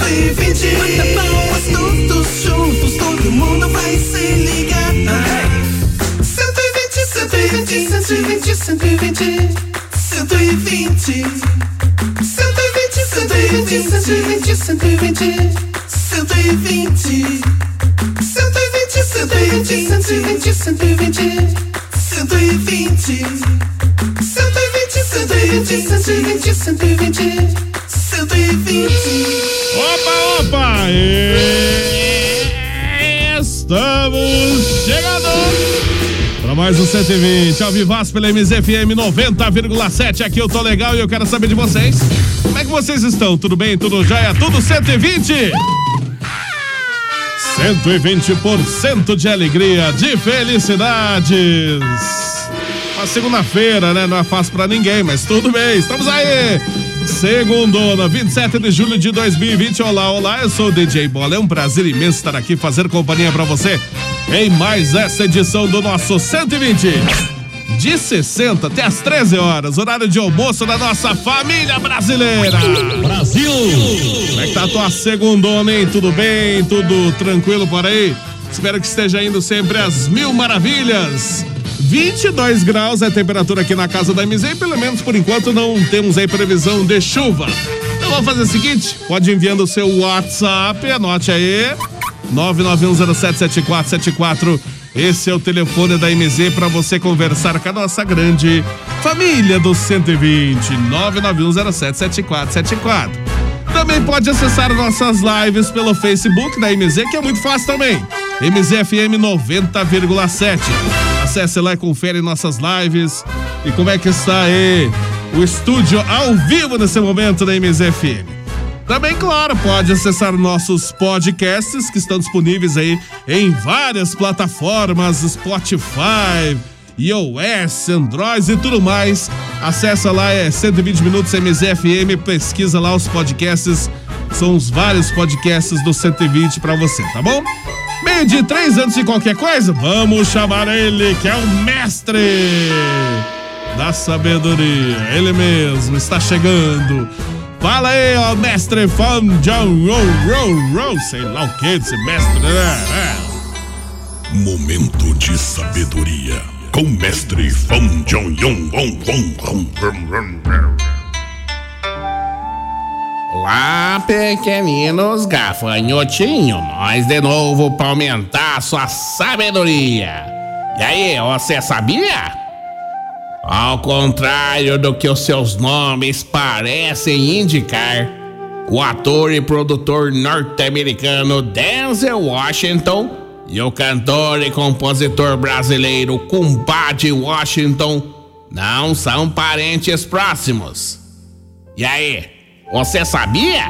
120. Bata palmas todos juntos, todo mundo vai se ligar. 120, 120, 120, 120. 120, 120, 120, 120, 120. 120, 120, 120, 120. 120, 120, 120, 120, 120. Opa, opa! Estamos chegando para mais um 120 ao Vivaz pela MZFM 90,7. Aqui eu tô legal e eu quero saber de vocês. Como é que vocês estão? Tudo bem? Tudo jóia? Tudo 120? 120% de alegria, de felicidades. Uma segunda-feira, né? Não é fácil pra ninguém, mas tudo bem. Estamos aí. Segundona, 27 de julho de 2020. Olá, olá, eu sou o DJ Bola. É um prazer imenso estar aqui fazer companhia pra você em mais essa edição do nosso 120. De 60 até as 13 horas, horário de almoço da nossa família brasileira. Brasil! Como é que tá a tua segundona, hein? Tudo bem? Tudo tranquilo por aí? Espero que esteja indo sempre às mil maravilhas. 22 graus é a temperatura aqui na casa da MZ pelo menos por enquanto não temos aí previsão de chuva. Então vamos fazer o seguinte, pode enviando o seu WhatsApp, anote aí, 991077474. Esse é o telefone da MZ para você conversar com a nossa grande família do 120, 991077474. Também pode acessar nossas lives pelo Facebook da MZ, que é muito fácil também. MZFM 90,7. Acesse lá e confere nossas lives. E como é que está aí o estúdio ao vivo nesse momento da MZFM. Também, claro, pode acessar nossos podcasts que estão disponíveis aí em várias plataformas, Spotify, iOS, Android e tudo mais. Acessa lá, é 120 minutos MZFM, pesquisa lá os podcasts. São os vários podcasts do 120 para você, tá bom? Meio de três anos de qualquer coisa, vamos chamar ele, que é o mestre da sabedoria. Ele mesmo está chegando. Fala aí, ó, mestre Fan John Row, Row, Row, sei lá o que desse mestre, né? É. Momento de sabedoria com mestre Fan Jong Yong Wong Wong Wong. Olá, pequeninos gafanhotinhos, nós de novo para aumentar sua sabedoria. E aí, você sabia? Ao contrário do que os seus nomes parecem indicar, o ator e produtor norte-americano Denzel Washington e o cantor e compositor brasileiro Kumbade Washington não são parentes próximos. E aí, você sabia?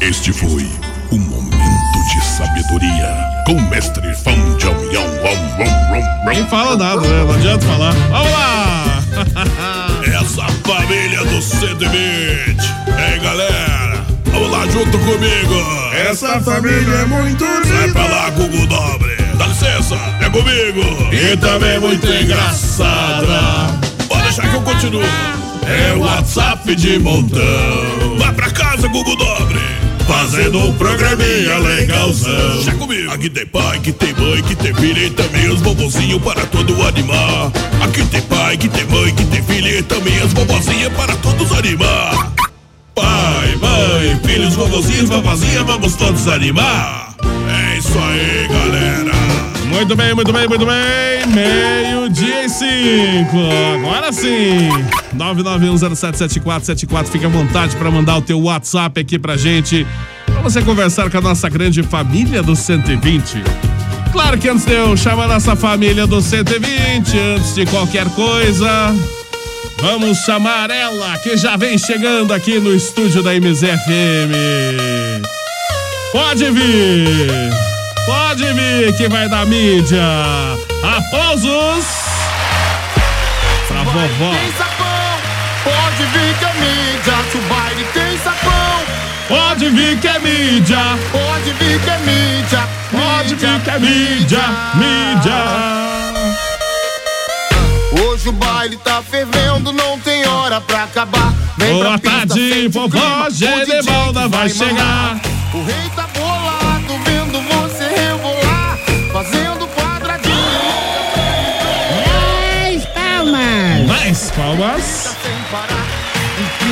Este foi o momento de sabedoria com mestre Fan Jong Yong Wong Wong Wong Nem fala nada, né? Não adianta falar. Vamos lá! Essa família do 120. Ei, galera, vamos lá junto comigo. Essa família é muito Vai pra lá, Google Dobre. Dá licença, é comigo. E também muito engraçada. Pode deixar que eu continuo. É o WhatsApp de montão. Vai pra casa, Google Dobre. Fazendo um programinha legalzão. Deixa comigo. Aqui tem pai, aqui tem mãe, aqui tem filha e também os bobozinhos para todo animar. Aqui tem pai, aqui tem mãe, aqui tem filha e também as bobozinhas para todos animar. Pai, mãe, filhos, vovozinhos, vovozinha, vamos todos animar. É isso aí, galera. Muito bem, muito bem, muito bem. Meio-dia e cinco. Agora sim. 991077474. Fica à vontade para mandar o teu WhatsApp aqui pra gente. Pra você conversar com a nossa grande família do 120. Claro que antes de eu chamar a nossa família do 120, antes de qualquer coisa, vamos chamar ela que já vem chegando aqui no estúdio da MZFM. Pode vir! Pode vir que vai dar mídia. Aplausos pra vovó. Pode vir que é mídia. Se o baile tem sabão, Pode vir que é mídia. pode vir que é mídia. Pode vir que é mídia. Mídia. Hoje o baile tá fervendo, não tem hora pra acabar. Vem Boa pra pista, tarde, vovó que vai mamar. chegar. O rei tá bolado, vendo você rebolar, fazendo quadradinho Mais palmas! Mais palmas.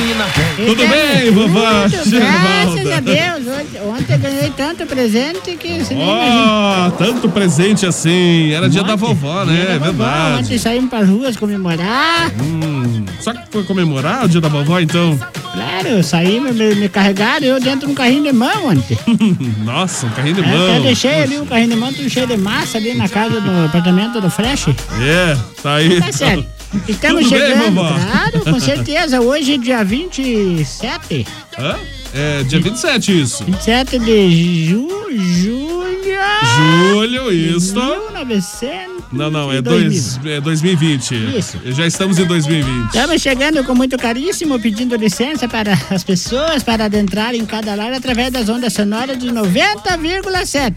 Empina, Tudo bem, vovó? Graças a Deus. Ontem, ontem eu ganhei tanto presente que você nem imagina. Tanto presente assim. Era dia da Ontem, vovó, dia né? da É vovó. verdade. Ontem saímos pras ruas comemorar. Hum, só que foi comemorar o dia da vovó, então? Claro, saímos, me, me carregaram eu dentro de um carrinho de mão ontem. Nossa, um carrinho de É, mão. até deixei ali o carrinho de mão tudo cheio de massa ali na casa do apartamento do Fresh. É, tá aí. Tá certo. Estamos Tudo bem, chegando, vovó? claro, com certeza. Hoje é dia 27. Hã? É dia 27 isso. 27 de ju, julho. Julho, isso. 1900. Não, não, é, 2000. dois, é 2020. Isso. Já estamos em 2020. Estamos chegando com muito caríssimo, pedindo licença para as pessoas para adentrar em cada lar através das ondas sonoras de 90,7.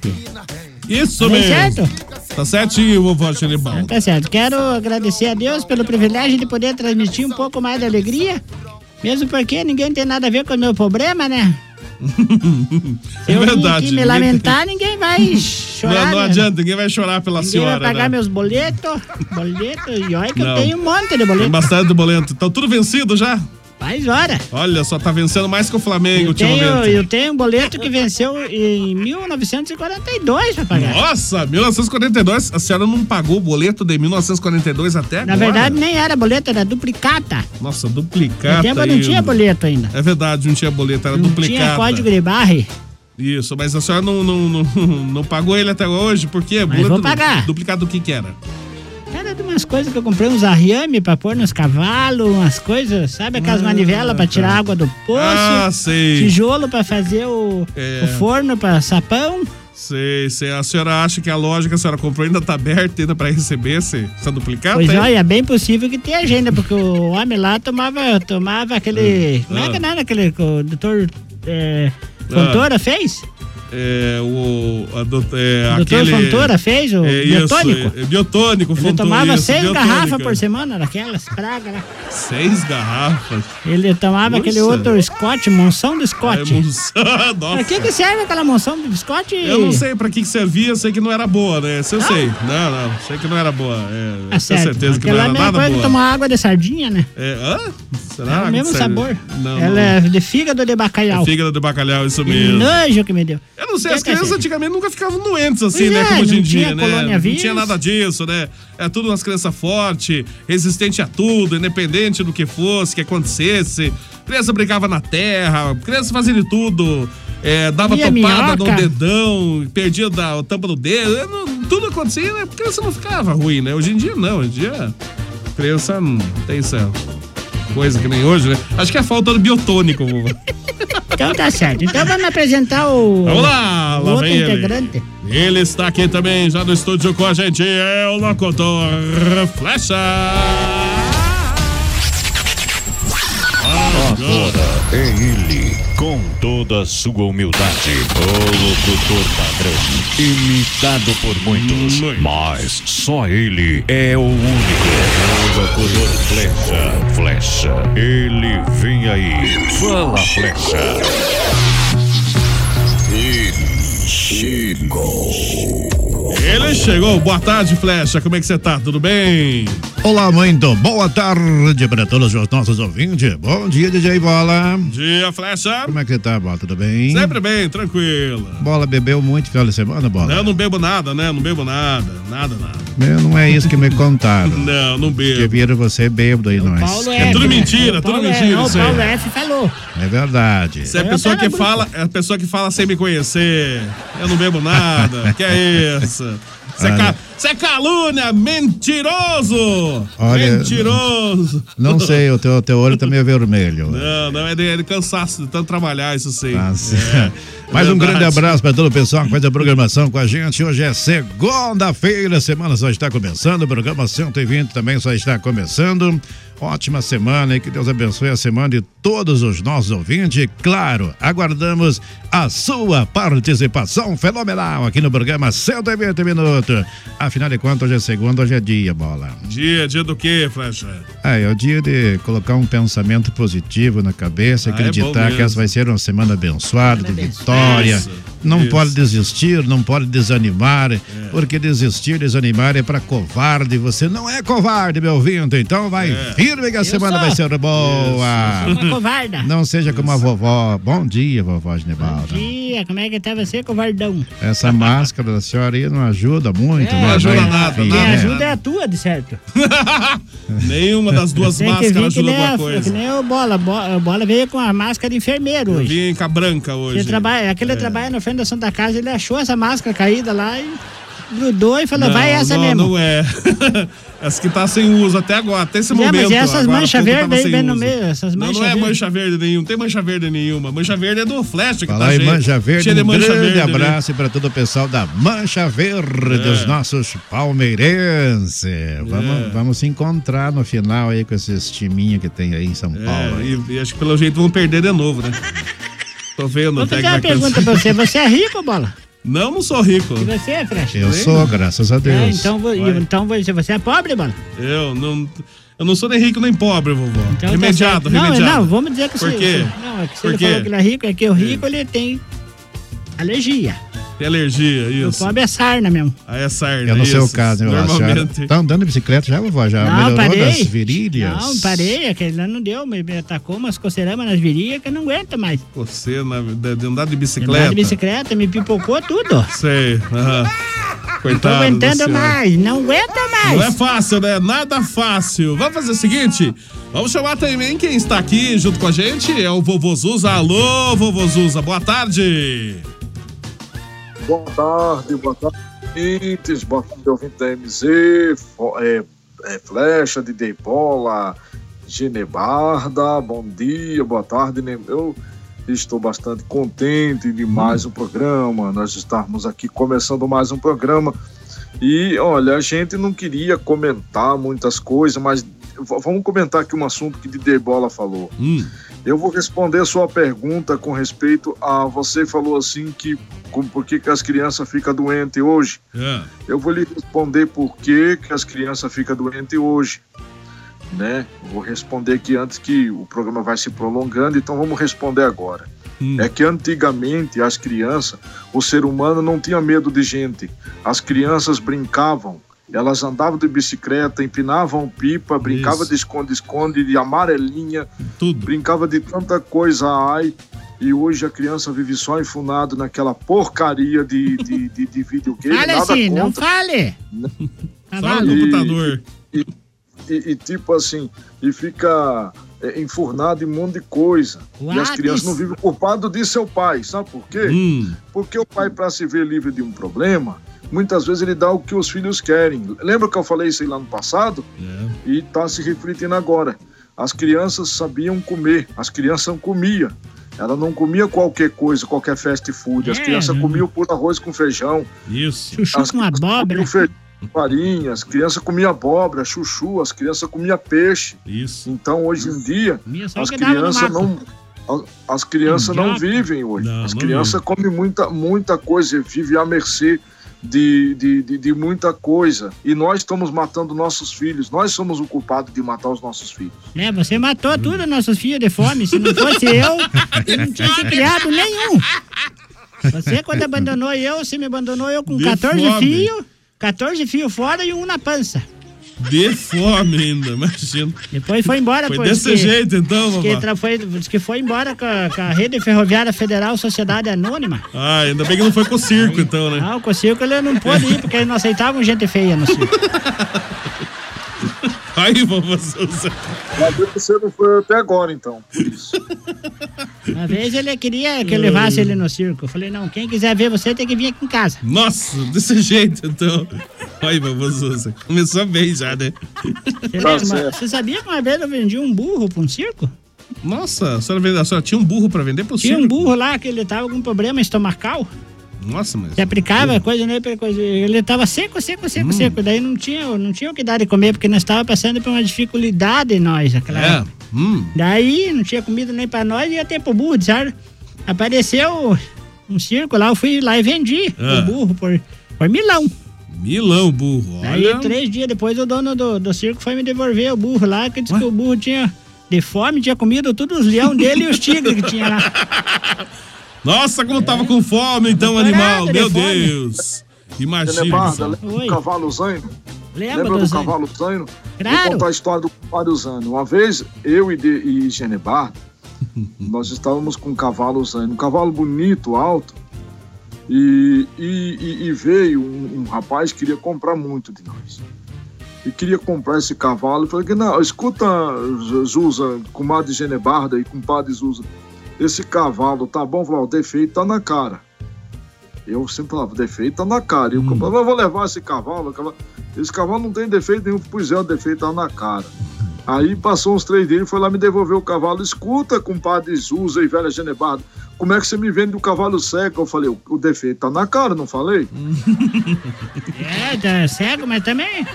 Isso Tá mesmo. certo? Tá certinho, vovó Xeribaldo. Tá certo. Quero agradecer a Deus pelo privilégio de poder transmitir um pouco mais de alegria. Mesmo porque ninguém tem nada a ver com o meu problema, né? Se É eu verdade. aqui me lamentar, ninguém vai chorar. Não, não né? adianta, ninguém vai chorar pela Ninguém senhora. vai pagar né? meus boletos. Boletos. E olha que Não. eu tenho um monte de Tem boleto. bastante boleto. Então tudo vencido já? Faz hora. Olha, só tá vencendo mais que o Flamengo Eu tenho, eu tenho um boleto que venceu em 1942 pra pagar. Nossa, 1942. A senhora não pagou o boleto de 1942 até Na agora? verdade, nem era boleto, era duplicata. Nossa, No duplicata. tempo não tinha boleto ainda. É verdade, não tinha boleto, era Não duplicata. tinha código de barre. Isso, mas a senhora não, não, não, não pagou ele até hoje, por quê? Mas vou pagar. Duplicado do que que era? De umas coisas que eu comprei, uns arriame pra pôr nos cavalos, umas coisas, sabe? Aquelas manivelas pra tirar água do poço. Ah, sei. Tijolo pra fazer o, É. o forno pra sapão. Sei, sei. A senhora acha que a loja que a senhora comprou ainda tá aberta ainda pra receber esse, essa duplicata? Pois olha, é bem possível que tenha agenda, porque o homem lá tomava, tomava aquele. Como é que Ah. era aquele que o doutor é, Fontoura fez? É, o. A do, é, O doutor aquele, Fontoura fez o é, biotônico? Isso, é, biotônico, Ele Fontoura, tomava isso, seis garrafas por semana, daquelas pragas lá. Seis garrafas. Ele tomava Nossa. aquele outro Scott, monção do Scott. moção, Pra Nossa. que, que serve aquela monção do Scott? Eu não sei pra que que servia, sei que não era boa, né? Isso eu sei. Não, não, sei que não era boa. É, tenho certo. certeza que não era nada coisa que boa. tomar água de sardinha, né? É, hã? Será? É o mesmo sabor. Não, Ela não. é de fígado de bacalhau. Fígado de bacalhau, isso Que mesmo. nojo que me deu. Eu não sei, as crianças antigamente nunca ficavam doentes assim, Pois né? é, Como hoje em dia, né? colônia Não vírus. tinha nada disso, né? É tudo umas crianças fortes, resistente a tudo, independente do que fosse, que acontecesse. Criança brincava na terra, criança fazia de tudo. é, dava Comia topada no dedão, perdia da, a tampa do dedo. não- tudo acontecia, né? A criança não ficava ruim, né? Hoje em dia não, hoje em dia criança não tem essa coisa que nem hoje, né? Acho que é falta do biotônico. Então tá certo. Então vamos apresentar o, Vamos lá, o lá outro vem ele. integrante. Ele está aqui também, já no estúdio com a gente, é o locutor Flecha. Agora é ele, com toda a sua humildade, o locutor padrão, imitado por muitos, Muito. mas só ele é o único. O locutor Flecha, Flecha, ele vem aí, fala Flecha. Ele chegou. Boa tarde, Flecha. Como é que você tá? Tudo bem? Olá, muito boa tarde para todos os nossos ouvintes. Bom dia, DJ Bola. Bom dia, Flecha. Como é que você tá, Bola? Tudo bem? Sempre bem, tranquilo. Bola bebeu muito final de semana, Bola? Eu não bebo nada, né? Não bebo nada. Nada, nada. Meu, não é isso que me contaram. Não, não que bebo. viram você bêbado aí, nós. Paulo É F, tudo né? mentira, O tudo Paulo mentira É, não, o. Paulo F falou. É verdade. Você é a pessoa que fala, é a pessoa que fala sem me conhecer. Eu não bebo nada. que é isso? Você é, Você é calúnia, mentiroso! Olha, mentiroso! Não sei, o teu, teu olho tá meio vermelho. Não, não, é de, é de cansaço de tanto trabalhar, isso sim. Ah. É, Mais um grande abraço para todo o pessoal que faz a programação com a gente. Hoje é segunda-feira, a semana só está começando, o programa 120 também só está começando. Ótima semana e que Deus abençoe a semana de todos os nossos ouvintes. Claro, aguardamos a sua participação fenomenal aqui no programa 120 Minutos. Afinal de contas, hoje é segunda, hoje é dia, bola. Dia, dia do quê, Flecha? É, é o dia de colocar um pensamento positivo na cabeça, Ah, é acreditar que mesmo. essa vai ser uma semana abençoada, de vitória. Isso, não isso. É. pode desistir, não pode desanimar, porque desistir, desanimar é para covarde. Você não é covarde, meu ouvinte, então vai É. firme que a semana sou. vai ser boa. Uma covarda. Não seja como a vovó. Bom dia, vovó Bom Ginebalda. dia, como é que tá você, covardão? Essa máscara da senhora aí não ajuda muito, É, né? não ajuda nada, Quem nada. né? ajuda é a tua, de certo. Nenhuma das duas que máscaras que ajuda alguma a, que coisa. nem o Bola. Bo- O Bola veio com a máscara de enfermeiro Eu hoje. vim com a branca hoje. Ele trabalha, aquele trabalha na frente da Santa Casa, ele achou essa máscara caída lá e grudou e falou, Não, vai essa não, mesmo. Não é. essa que tá sem uso até agora, até esse É, momento. mas e essas agora, manchas verdes aí sem bem no uso. meio, essas Não, não é verdes. mancha verde nenhuma, não tem mancha verde nenhuma. Mancha verde é do Flash que Falar tá em cheio, Mancha Verde, cheio de um mancha grande verde abraço para todo o pessoal da Mancha Verde, É. dos nossos palmeirenses. Vamos, vamos se encontrar no final aí com esses timinhos que tem aí em São Paulo. É, aí. e, e acho que pelo jeito vão perder de novo, né? Tô vendo Vou fazer uma pergunta pra você. Você é rico, Bola? Não, não sou rico. E você, Fresh? Eu sou, graças a É, Deus. então, vo- Vai. então você, você é pobre, Bola? Eu não, eu não sou nem rico nem pobre, vovó. Então, tá remediado, certo. não, remediado. não, vamos dizer que Por você- quê? Não, é que quê? falou que ele é rico, é que o rico ele tem alergia. Tem alergia, O isso. pobre é sarna mesmo. Aí é sarna, É no seu isso. caso, senhora? Normalmente. Tá andando de bicicleta já, vovó? Já não, melhorou parei. das virilhas? Não, parei, aquele lá não deu, me atacou umas coceiramas nas virilhas que eu não aguento mais. Você na, de, de andar de Andar bicicleta. de bicicleta, me pipocou tudo. Sei. aham. Coitado. do aguentando mais, não aguento mais. Não é fácil, né? Nada fácil. Vamos fazer o seguinte: vamos chamar também quem está aqui junto com a gente. É o Vovô Zuza. Alô, Vovô Zuza, boa tarde. Boa tarde, boa tarde, ouvintes, boa tarde, ouvinte da MZ, é, é, Flecha, DJ Bola, Genebarda, bom dia, boa tarde, né? eu estou bastante contente de mais um programa, nós estarmos aqui começando mais um programa e, olha, a gente não queria comentar muitas coisas, mas vamos comentar aqui um assunto que DJ Bola falou. Hum, Eu vou responder a sua pergunta com respeito a você falou assim que com, por que, que as crianças ficam doentes hoje. é. Eu vou lhe responder por que, que as crianças ficam doentes hoje. Né? Vou responder aqui antes que o programa vai se prolongando, então vamos responder agora. Hum. É que antigamente as crianças, o ser humano não tinha medo de gente. As crianças brincavam, elas andavam de bicicleta, empinavam pipa, brincavam Isso. de esconde-esconde, de amarelinha, Tudo. brincava de tanta coisa, ai, e hoje a criança vive só enfurnado naquela porcaria de, de, de, de videogame. Fale nada assim, não fale. Só Cavalo. no E- computador. E, e, tipo assim, e fica é, enfurnado em um monte de coisa. E as What crianças is- não vivem culpado de seu pai, sabe por quê? Hum, Porque o pai, para se ver livre de um problema, muitas vezes ele dá o que os filhos querem. Lembra que eu falei isso aí lá no passado? é. E está se refletindo agora. As crianças sabiam comer, as crianças comiam. Ela não comia qualquer coisa, qualquer fast food. As É, crianças não. comiam por arroz com feijão. Isso. Chuchu As com abóbora. feijão com farinha, as crianças comiam abóbora, chuchu, as crianças comiam peixe. Isso. Então, hoje em dia, as crianças não. As crianças não vivem hoje. Não, as crianças comem muita, muita coisa, vivem à mercê de, de, de, de muita coisa. E nós estamos matando nossos filhos. Nós somos o culpado de matar os nossos filhos. É, você matou tudo nossos filhos de fome. Se não fosse eu, eu não tinha criado nenhum. Você, quando abandonou eu, você me abandonou eu com De 14 fome. fios, 14 fios fora e um na pança. De fome ainda, imagina. Depois foi embora, Foi pô, desse que- jeito então, diz que, foi, diz que foi embora com a, com a Rede Ferroviária Federal Sociedade Anônima. Ah, ainda bem que não foi com o circo então, né? Não, com o circo ele não pôde ir, porque eles não aceitavam gente feia no circo. Aí, vovó Souza. Mas você não foi até agora, então. Por isso. Uma vez ele queria que eu levasse ele no circo. Eu falei, não, quem quiser ver você tem que vir aqui em casa. Nossa, desse jeito então. Aí, vovó Souza. Começou bem já, né? Você, lembra? certo. Você sabia que uma vez eu vendi um burro pra um circo? Nossa, a senhora, vende- a senhora tinha um burro pra vender pro Tinha circo? um burro lá que ele tava com problema estomacal. Nossa, mas... Você aplicava coisa nele, pra coisa. Ele tava seco, seco, seco, seco. Daí não tinha, não tinha o que dar de comer, porque nós estávamos passando por uma dificuldade nós naquela É, época. Hum. Daí não tinha comida nem pra nós, ia ter pro burro, sabe? Apareceu um circo lá, eu fui lá e vendi Ah. o burro por, por milão. Milão, burro. Daí Olha. três dias depois o dono do, do circo foi me devolver o burro lá, que disse que o burro tinha de fome, tinha comido todos os leões dele e os tigres que tinha lá. Nossa, como tava com fome então, animal. de Meu fome. Deus. Imagina. Genebarda, só. lembra Oi. do cavalo Zaino? Lembra, Lembra do do cavalo Zaino? Claro. Vou contar a história do cavalo Zaino. Uma vez, eu e, de, e Genebarda, nós estávamos com um cavalo Zaino. Um cavalo bonito, alto. E, e, e- veio um, um rapaz que queria comprar muito de nós. E queria comprar esse cavalo. Eu falei que não, escuta, Zuza, comadre Genebarda e compadre Zuza. Esse cavalo tá bom? Falou, o defeito tá na cara. Eu sempre falava, defeito tá na cara. E o cavalo, eu vou levar esse cavalo. Esse cavalo não tem defeito nenhum. Pois é, o defeito tá na cara. Aí passou uns três dias, foi lá me devolver o cavalo. Escuta, compadre Zuza e velha Genebarda, como é que você me vende o cavalo seco? Eu falei, o, o defeito tá na cara, não falei? É, tá cego, mas também.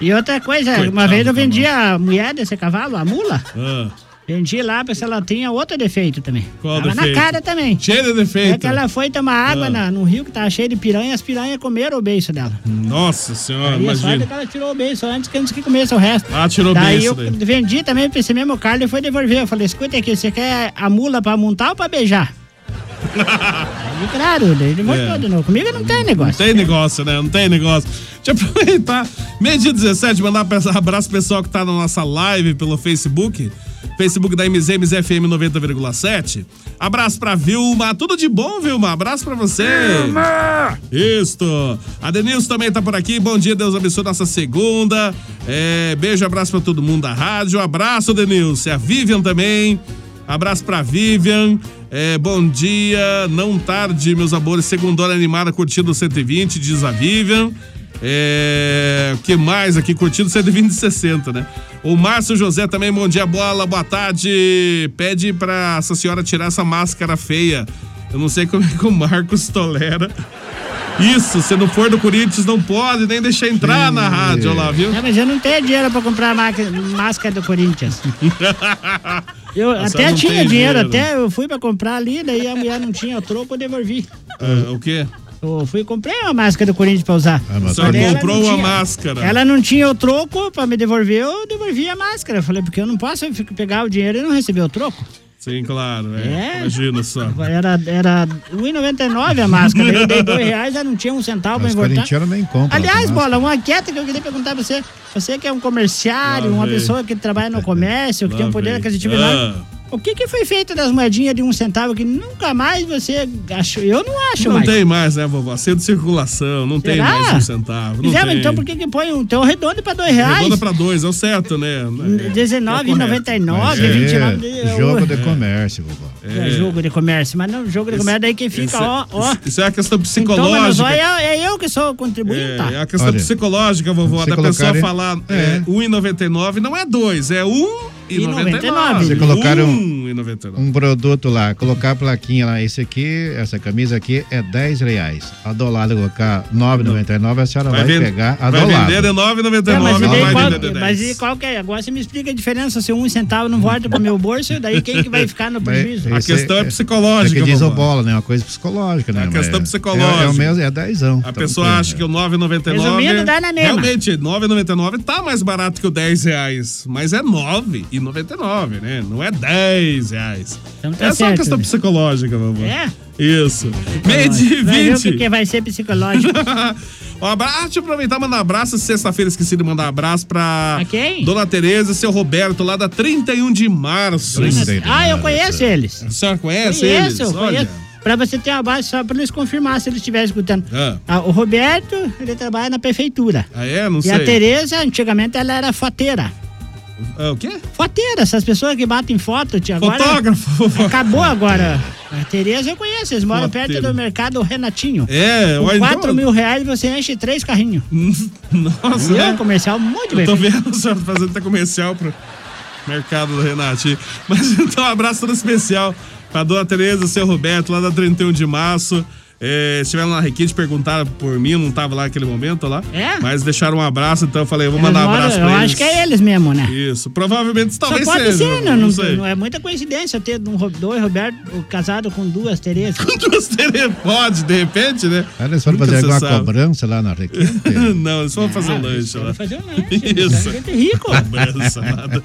E outra coisa, uma Coitado vez eu do vendi a mulher desse cavalo, a mula. Ah, Vendi lá se ela tinha outro defeito também. Qual Tava defeito? na cara também. cheio de É defeito. que ela foi tomar água Ah. na, no rio que tava cheio de piranha, as piranhas comeram o beiço dela. Nossa senhora, Aí é imagina. que ela tirou o beiço antes que antes que comesse o resto. Ah, tirou daí eu isso daí. vendi também pra esse mesmo cara e foi devolver. Eu falei, escuta aqui, você quer a mula pra montar ou pra beijar? Aí, claro, ele voltou É. de novo. Comigo não tem Não negócio. tem negócio, né? Não tem negócio. Deixa eu aproveitar. Meio dia 17, mandar um abraço pro pessoal que tá na nossa live pelo Facebook. Facebook da MZ, MZFM 90,7. Abraço pra Vilma. Tudo de bom, Vilma. Abraço pra você. Vilma! Isto. A Denilson também tá por aqui. Bom dia, Deus abençoe nossa segunda. É, beijo, abraço pra todo mundo da rádio. Abraço, Denilson. A Vivian também. Abraço pra Vivian. É, bom dia, não tarde, meus amores. Segundona animada, curtindo o 120, diz a Vivian. É, o que mais aqui? Curtindo 120 e 60, né? O Márcio José também, bom dia, bola, boa tarde. Pede pra essa senhora tirar essa máscara feia. Eu não sei como é que o Marcos tolera. Isso, se não for do Corinthians, não pode nem deixar entrar na rádio lá, viu? Não, mas eu não tenho dinheiro pra comprar máscara do Corinthians. Eu até tinha dinheiro, dinheiro. até eu fui pra comprar ali, daí a mulher não tinha o troco, eu devolvi. Ah, o quê? Eu fui e comprei uma máscara do Corinthians pra usar. Ah, ela comprou uma tinha- máscara. Ela não tinha o troco pra me devolver, eu devolvi a máscara. Eu falei, porque eu não posso pegar o dinheiro e não receber o troco. Sim, claro. É. É. Imagina só. Era, era R$1,99 a máscara. Eu dei dois reais, ela não tinha um centavo pra Os engordar. corintianos nem compram. Aliás, Bola, uma quieta que eu queria perguntar pra você. Você que é um comerciário, Lá uma vem. pessoa que trabalha no comércio, que Lá tem um poder vem. aquisitivo Ah. enorme. O que, que foi feito das moedinhas de um centavo que nunca mais você achou? Eu não acho Não mais. tem mais, né, vovó? De circulação, não tem Será? mais um centavo. Não é, tem. então por que que põe um teu redondo pra dois reais? Redonda pra dois, é o certo, né? R$19,99, É, 29 É, jogo de comércio, vovó. É jogo de comércio, mas não jogo de comércio, daí quem fica, Isso, é- ó, ó. isso- é a questão Então, mas psicológica. é, é eu que sou contribuinte, tá? É, é a questão Olha, psicológica, vovó, da pessoa falar É. é, 1,99 não é 2, é 1,99. E 99. Se colocarem um- 9,99. um produto lá, colocar a plaquinha lá, esse aqui, essa camisa aqui é 10 reais. A do lado colocar 9,99, a senhora vai, ven- pegar a vai do lado. vender de É, 9,99, mas, e não vai qual, vender de mas 10. e qual que é? Agora você me explica a diferença. Se um centavo não volta pro meu bolso, daí quem que vai ficar no Mas prejuízo? A esse questão é É psicológica, que diz o bola, né? Uma coisa psicológica, né? É a questão Mas psicológica. É, é o mesmo, é 10. A pessoa acha que o 9,99. Resumindo, dá na mesma. Realmente, 9,99 tá mais barato que o 10 reais. Mas é 9,99, né? Não é 10 reais. Então tá é só certo, questão né? psicológica, vovô. É? Isso. Meio de Vai ver o 20. que, que vai ser psicológico. Um abraço, deixa eu aproveitar e mandar um abraço. Sexta-feira esqueci de mandar um abraço pra quem? Dona Tereza e seu Roberto, lá da 31 de março. ah, eu conheço eles. A senhora conhece Conheço, eles? conheço. Olha. Pra você ter uma base, só pra eles confirmar se eles estiverem escutando. Ah. Ah, o Roberto, ele trabalha na prefeitura. Ah, é? Não e sei. a Tereza, antigamente, ela era foteira. Ah, o quê? Foteira, essas pessoas que batem foto, tia. Agora, Fotógrafo. Acabou agora. A Tereza eu conheço, eles moram perto do mercado Renatinho. É, Com olha, 4 então- mil reais você enche três carrinhos. Nossa, Viu? né? Comercial muito Eu bem tô vendo o senhor fazendo até comercial pro mercado do Renatinho. Mas então, um abraço todo especial pra dona Tereza, seu Roberto, lá da 31 de março. É, estiveram na Requinte, perguntaram por mim, eu não tava lá naquele momento lá. É? Mas deixaram um abraço, então eu falei, eu vou mandar um abraço eu pra eles. acho que é eles mesmo, né? Isso, provavelmente Só talvez pode seja. ser, né? não, Não, sei. não é muita coincidência ter um, dois Roberto casado com duas Terezas. Duas Tereza, pode, de repente, né? Aí eles foram Nunca fazer alguma sabe. cobrança lá na Requinte? não, eles foram fazer um lanche lá. fazer um lanche. Isso. Gente rico. Cobrança, nada.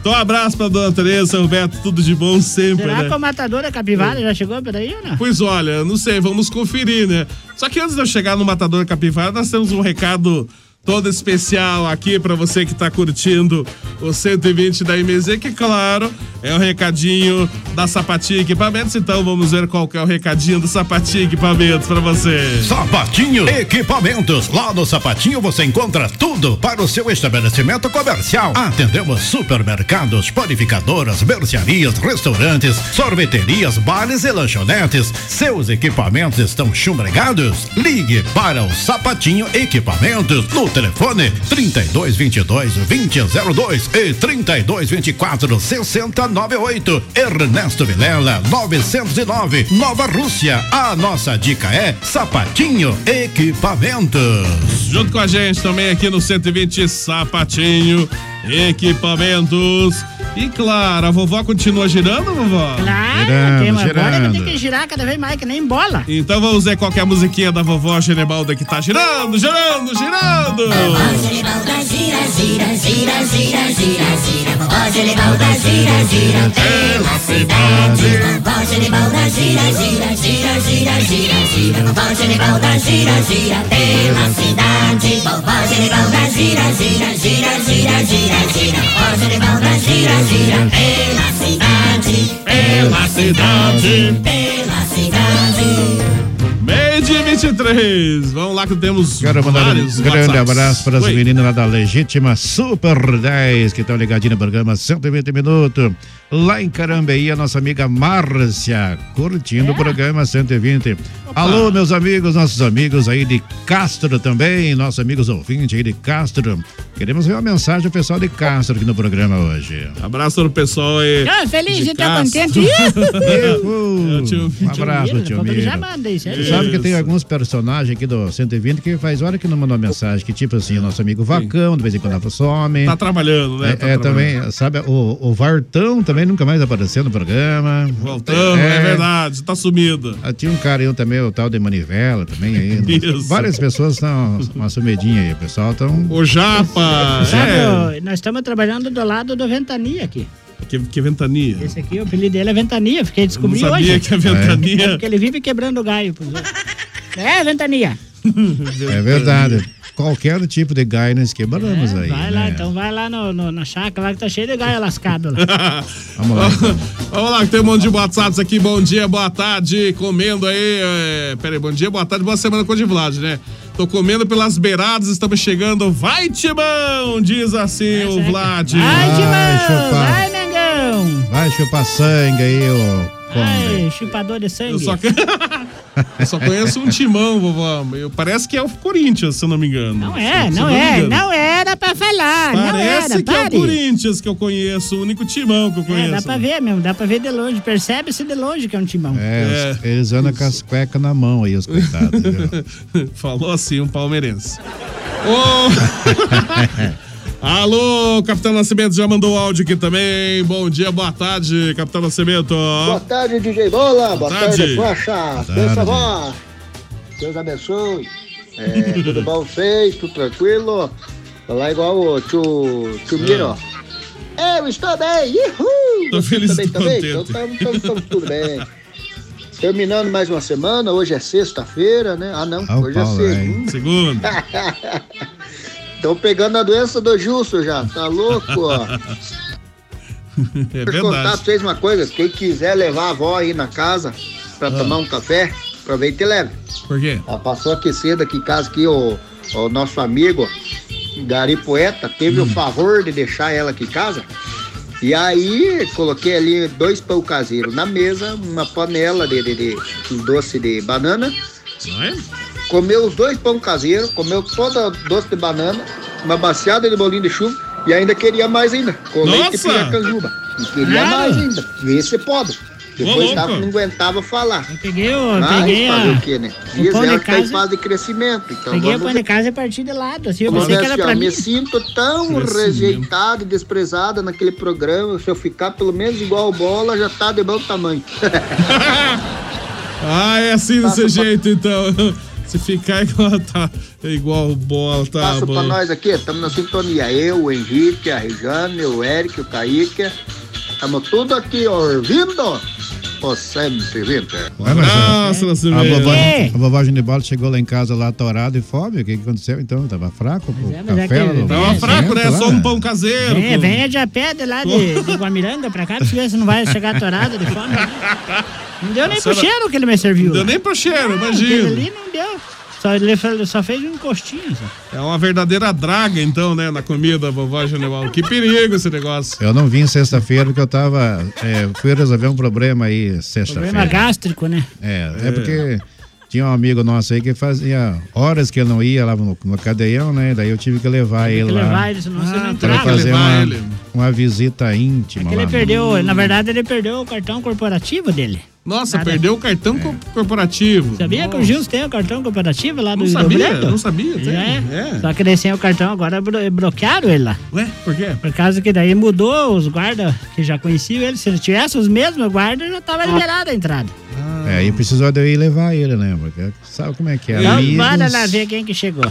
Então, um abraço pra dona Tereza, seu Roberto, tudo de bom sempre, Será né? que o matador da capivara já chegou por aí ou não? Pois olha, não sei, vamos conferir, né? Só que antes de eu chegar no Matador Capivara, nós temos um recado todo especial aqui pra você que tá curtindo o 120 da MZ, que claro, é o recadinho da Sapatinho Equipamentos. Então vamos ver qual que é o recadinho do Sapatinho Equipamentos pra você. Sapatinho Equipamentos. Lá no Sapatinho você encontra tudo para o seu estabelecimento comercial. Atendemos supermercados, panificadoras, mercearias, restaurantes, sorveterias, bares e lanchonetes. Seus equipamentos estão chumbregados? Ligue para o Sapatinho Equipamentos no telefone 3222 2002 e 3224 6098. Ernesto Vilela 909 Nova Rússia. A nossa dica é Sapatinho Equipamentos. Junto com a gente também aqui no 120 Sapatinho Equipamentos. E claro, a vovó continua girando, vovó? Claro, Girando, tem, girando. tem que girar cada vez mais, que nem bola. Então vamos ver qual que é a musiquinha da vovó Genebalda que tá girando, girando, girando. Genibalda gira, gira, gira, gira, gira, gira. Vovó Genibalda gira, gira pela cidade. Vovó Genibalda gira, gira, gira, gira, gira, gira. Vovó Genibalda gira, gira pela cidade. Vovó Genibalda gira, gira, gira, gira, gira, gira. Vovó Genibalda gira, gira pela cidade. Pela cidade. Pela cidade. De 23. Vamos lá que temos Quero mandar um vários grande WhatsApps. abraço para as Oi. meninas lá da Legítima Super 10, que estão ligadinhas no programa 120 minutos. Lá em Carambeí, a nossa amiga Márcia, curtindo o programa 120. Alô, meus amigos, nossos amigos aí de Castro também, nossos amigos ouvintes aí de Castro. Queremos ver uma mensagem do pessoal de Castro aqui no programa hoje. Abraço no pessoal aí. Ah, feliz de Castro. contente. Um abraço, tio Miro. já manda isso, é sabe que tem alguns personagens aqui do 120 que faz hora que não mandou mensagem, que tipo assim, o nosso amigo Vacão, de vez em quando some. Tá trabalhando, né? É, Tá é, trabalhando. também, sabe, o, o Vartão também nunca mais apareceu no programa. Voltando, é, verdade, tá sumido. Ah, Tinha um cara aí também, o tal de Manivela também aí. Isso. Várias pessoas estão uma sumidinha aí, o pessoal tão... O Japa, Sabe, é. nós estamos trabalhando do lado do Ventania aqui. Que, que ventania. Esse aqui, o apelido dele é Ventania, fiquei descobri não sabia hoje. que é Ventania. É porque ele vive quebrando galho. É, Ventania. É verdade. Qualquer tipo de gai nós quebramos aí. Vai lá, né? então vai lá no, no- na chácara lá que tá cheio de galho lascado lá. Vamos lá. Vamos lá, que tem um monte de WhatsApps aqui. Bom dia, boa tarde. Comendo aí. É... Pera aí, bom dia, boa tarde, boa semana com o Vlad, né? Tô comendo pelas beiradas, estamos chegando. Vai, Timão! Diz assim o Vlad. Vai, Timão! chupar. Vai, Mengão! Vai chupar sangue aí, ô Conde. Ai, chupador de sangue. Eu só, que- Eu só conheço um timão, vovó. Eu- Parece que é o Corinthians, se eu não me engano. Não é, não me é. Não era pra falar. não Parece era, que é o pare. Corinthians que eu conheço, o único timão que eu É, conheço. dá pra ver mesmo, dá pra ver de longe. Percebe-se de longe que é um timão. É, os- eles andam com as cuecas na mão aí, os coitados. Falou assim, um palmeirense. Ô! Alô, Capitão Nascimento já mandou áudio aqui também. Bom dia, boa tarde, Capitão Nascimento. Boa tarde, DJ Bola. Boa, tarde. tarde, Flecha. tarde. Pensa, vó. Deus abençoe. É, tudo bom vocês? Tudo tranquilo? Falar igual o tio, tio Miro. Eu estou bem. Uhul. Tô feliz também, também? Então estamos estamos tudo bem. Terminando mais uma semana, hoje é sexta-feira, né? Ah, não, Ah, hoje é Paulo, segunda. Segunda. Estão pegando a doença do Justo já, tá louco, ó. É eu contar pra verdade. vocês uma coisa. Quem quiser levar a avó aí na casa pra tomar um café, aproveita e leve. Por quê? Ela passou aqui cedo aqui em casa aqui, o, o nosso amigo Gari Poeta teve o favor de deixar ela aqui em casa. E aí coloquei ali dois pão caseiros na mesa, uma panela de, de, de, de doce de banana. Comeu os dois pão caseiros, comeu toda doce de banana, uma baciada de bolinho de chuva e ainda queria mais ainda. Com leite e Nossa! piracanjuba. E queria Claro. mais ainda. Vê se pode. Ô, Depois tava, não aguentava falar. Peguei o. Mas peguei fazer a. o quê, né? o Diz pão ela tá em fase de crescimento. Então Peguei o vamos pão ver. de casa e parti de lado. Assim, eu pensei que era ó, pra me mim. sinto tão rejeitada e desprezada naquele programa. Se eu ficar pelo menos igual o bola, já tá de bom tamanho. Ah, é assim Passa desse jeito, então. Se ficar igual, tá, igual bola, tá Passa pra nós aqui, estamos na sintonia. Eu, o Henrique, a Rejane, o Eric, o Kaique. Estamos tudo aqui ouvindo o 120. Ué, mas Abraço, a, Nascimento. vovó, É. a vovó Genibaldo chegou lá em casa lá atorada e fome. O que, que aconteceu então? Tava fraco? O é, mas é café? que- Tava fraco, né? Só um pão caseiro. Venha, com- venha de a pé de lá de, de Guamiranga pra cá, pra você ver se não vai chegar atorada de fome. Não deu nem pro senhora- cheiro que ele me serviu. Não deu nem pro cheiro, Aquele imagina. ali não deu. Só, ele só fez um encostinho. Só. É uma verdadeira draga, então, né? Na comida, vovó Genival. Que perigo esse negócio. Eu não vim sexta-feira porque eu tava. É, fui resolver um problema aí Problema sexta-feira. gástrico, né? É, é porque tinha um amigo nosso aí que fazia horas que ele não ia lá no, no cadeião, né? Daí eu tive que levar Tem ele que lá. levar ele, senão você não Ah, Pra entrava. fazer levar uma, ele. uma visita íntima Porque lá. ele perdeu, na verdade, ele perdeu o cartão corporativo dele. Nossa, Nada. perdeu o cartão co- corporativo. Sabia que o Nossa. Gils tem o cartão corporativo lá do Não sabia, Branco? não sabia. É. É. Só que ele sem o cartão agora blo- bloquearam ele lá. Ué, por quê? Por causa que daí mudou os guardas que já conheciam ele. Se ele tivesse os mesmos guardas, já tava liberada a entrada. É, e precisou de eu ir levar ele, né? Porque sabe como é que é? Então, Amigos- bora lá ver quem que chegou.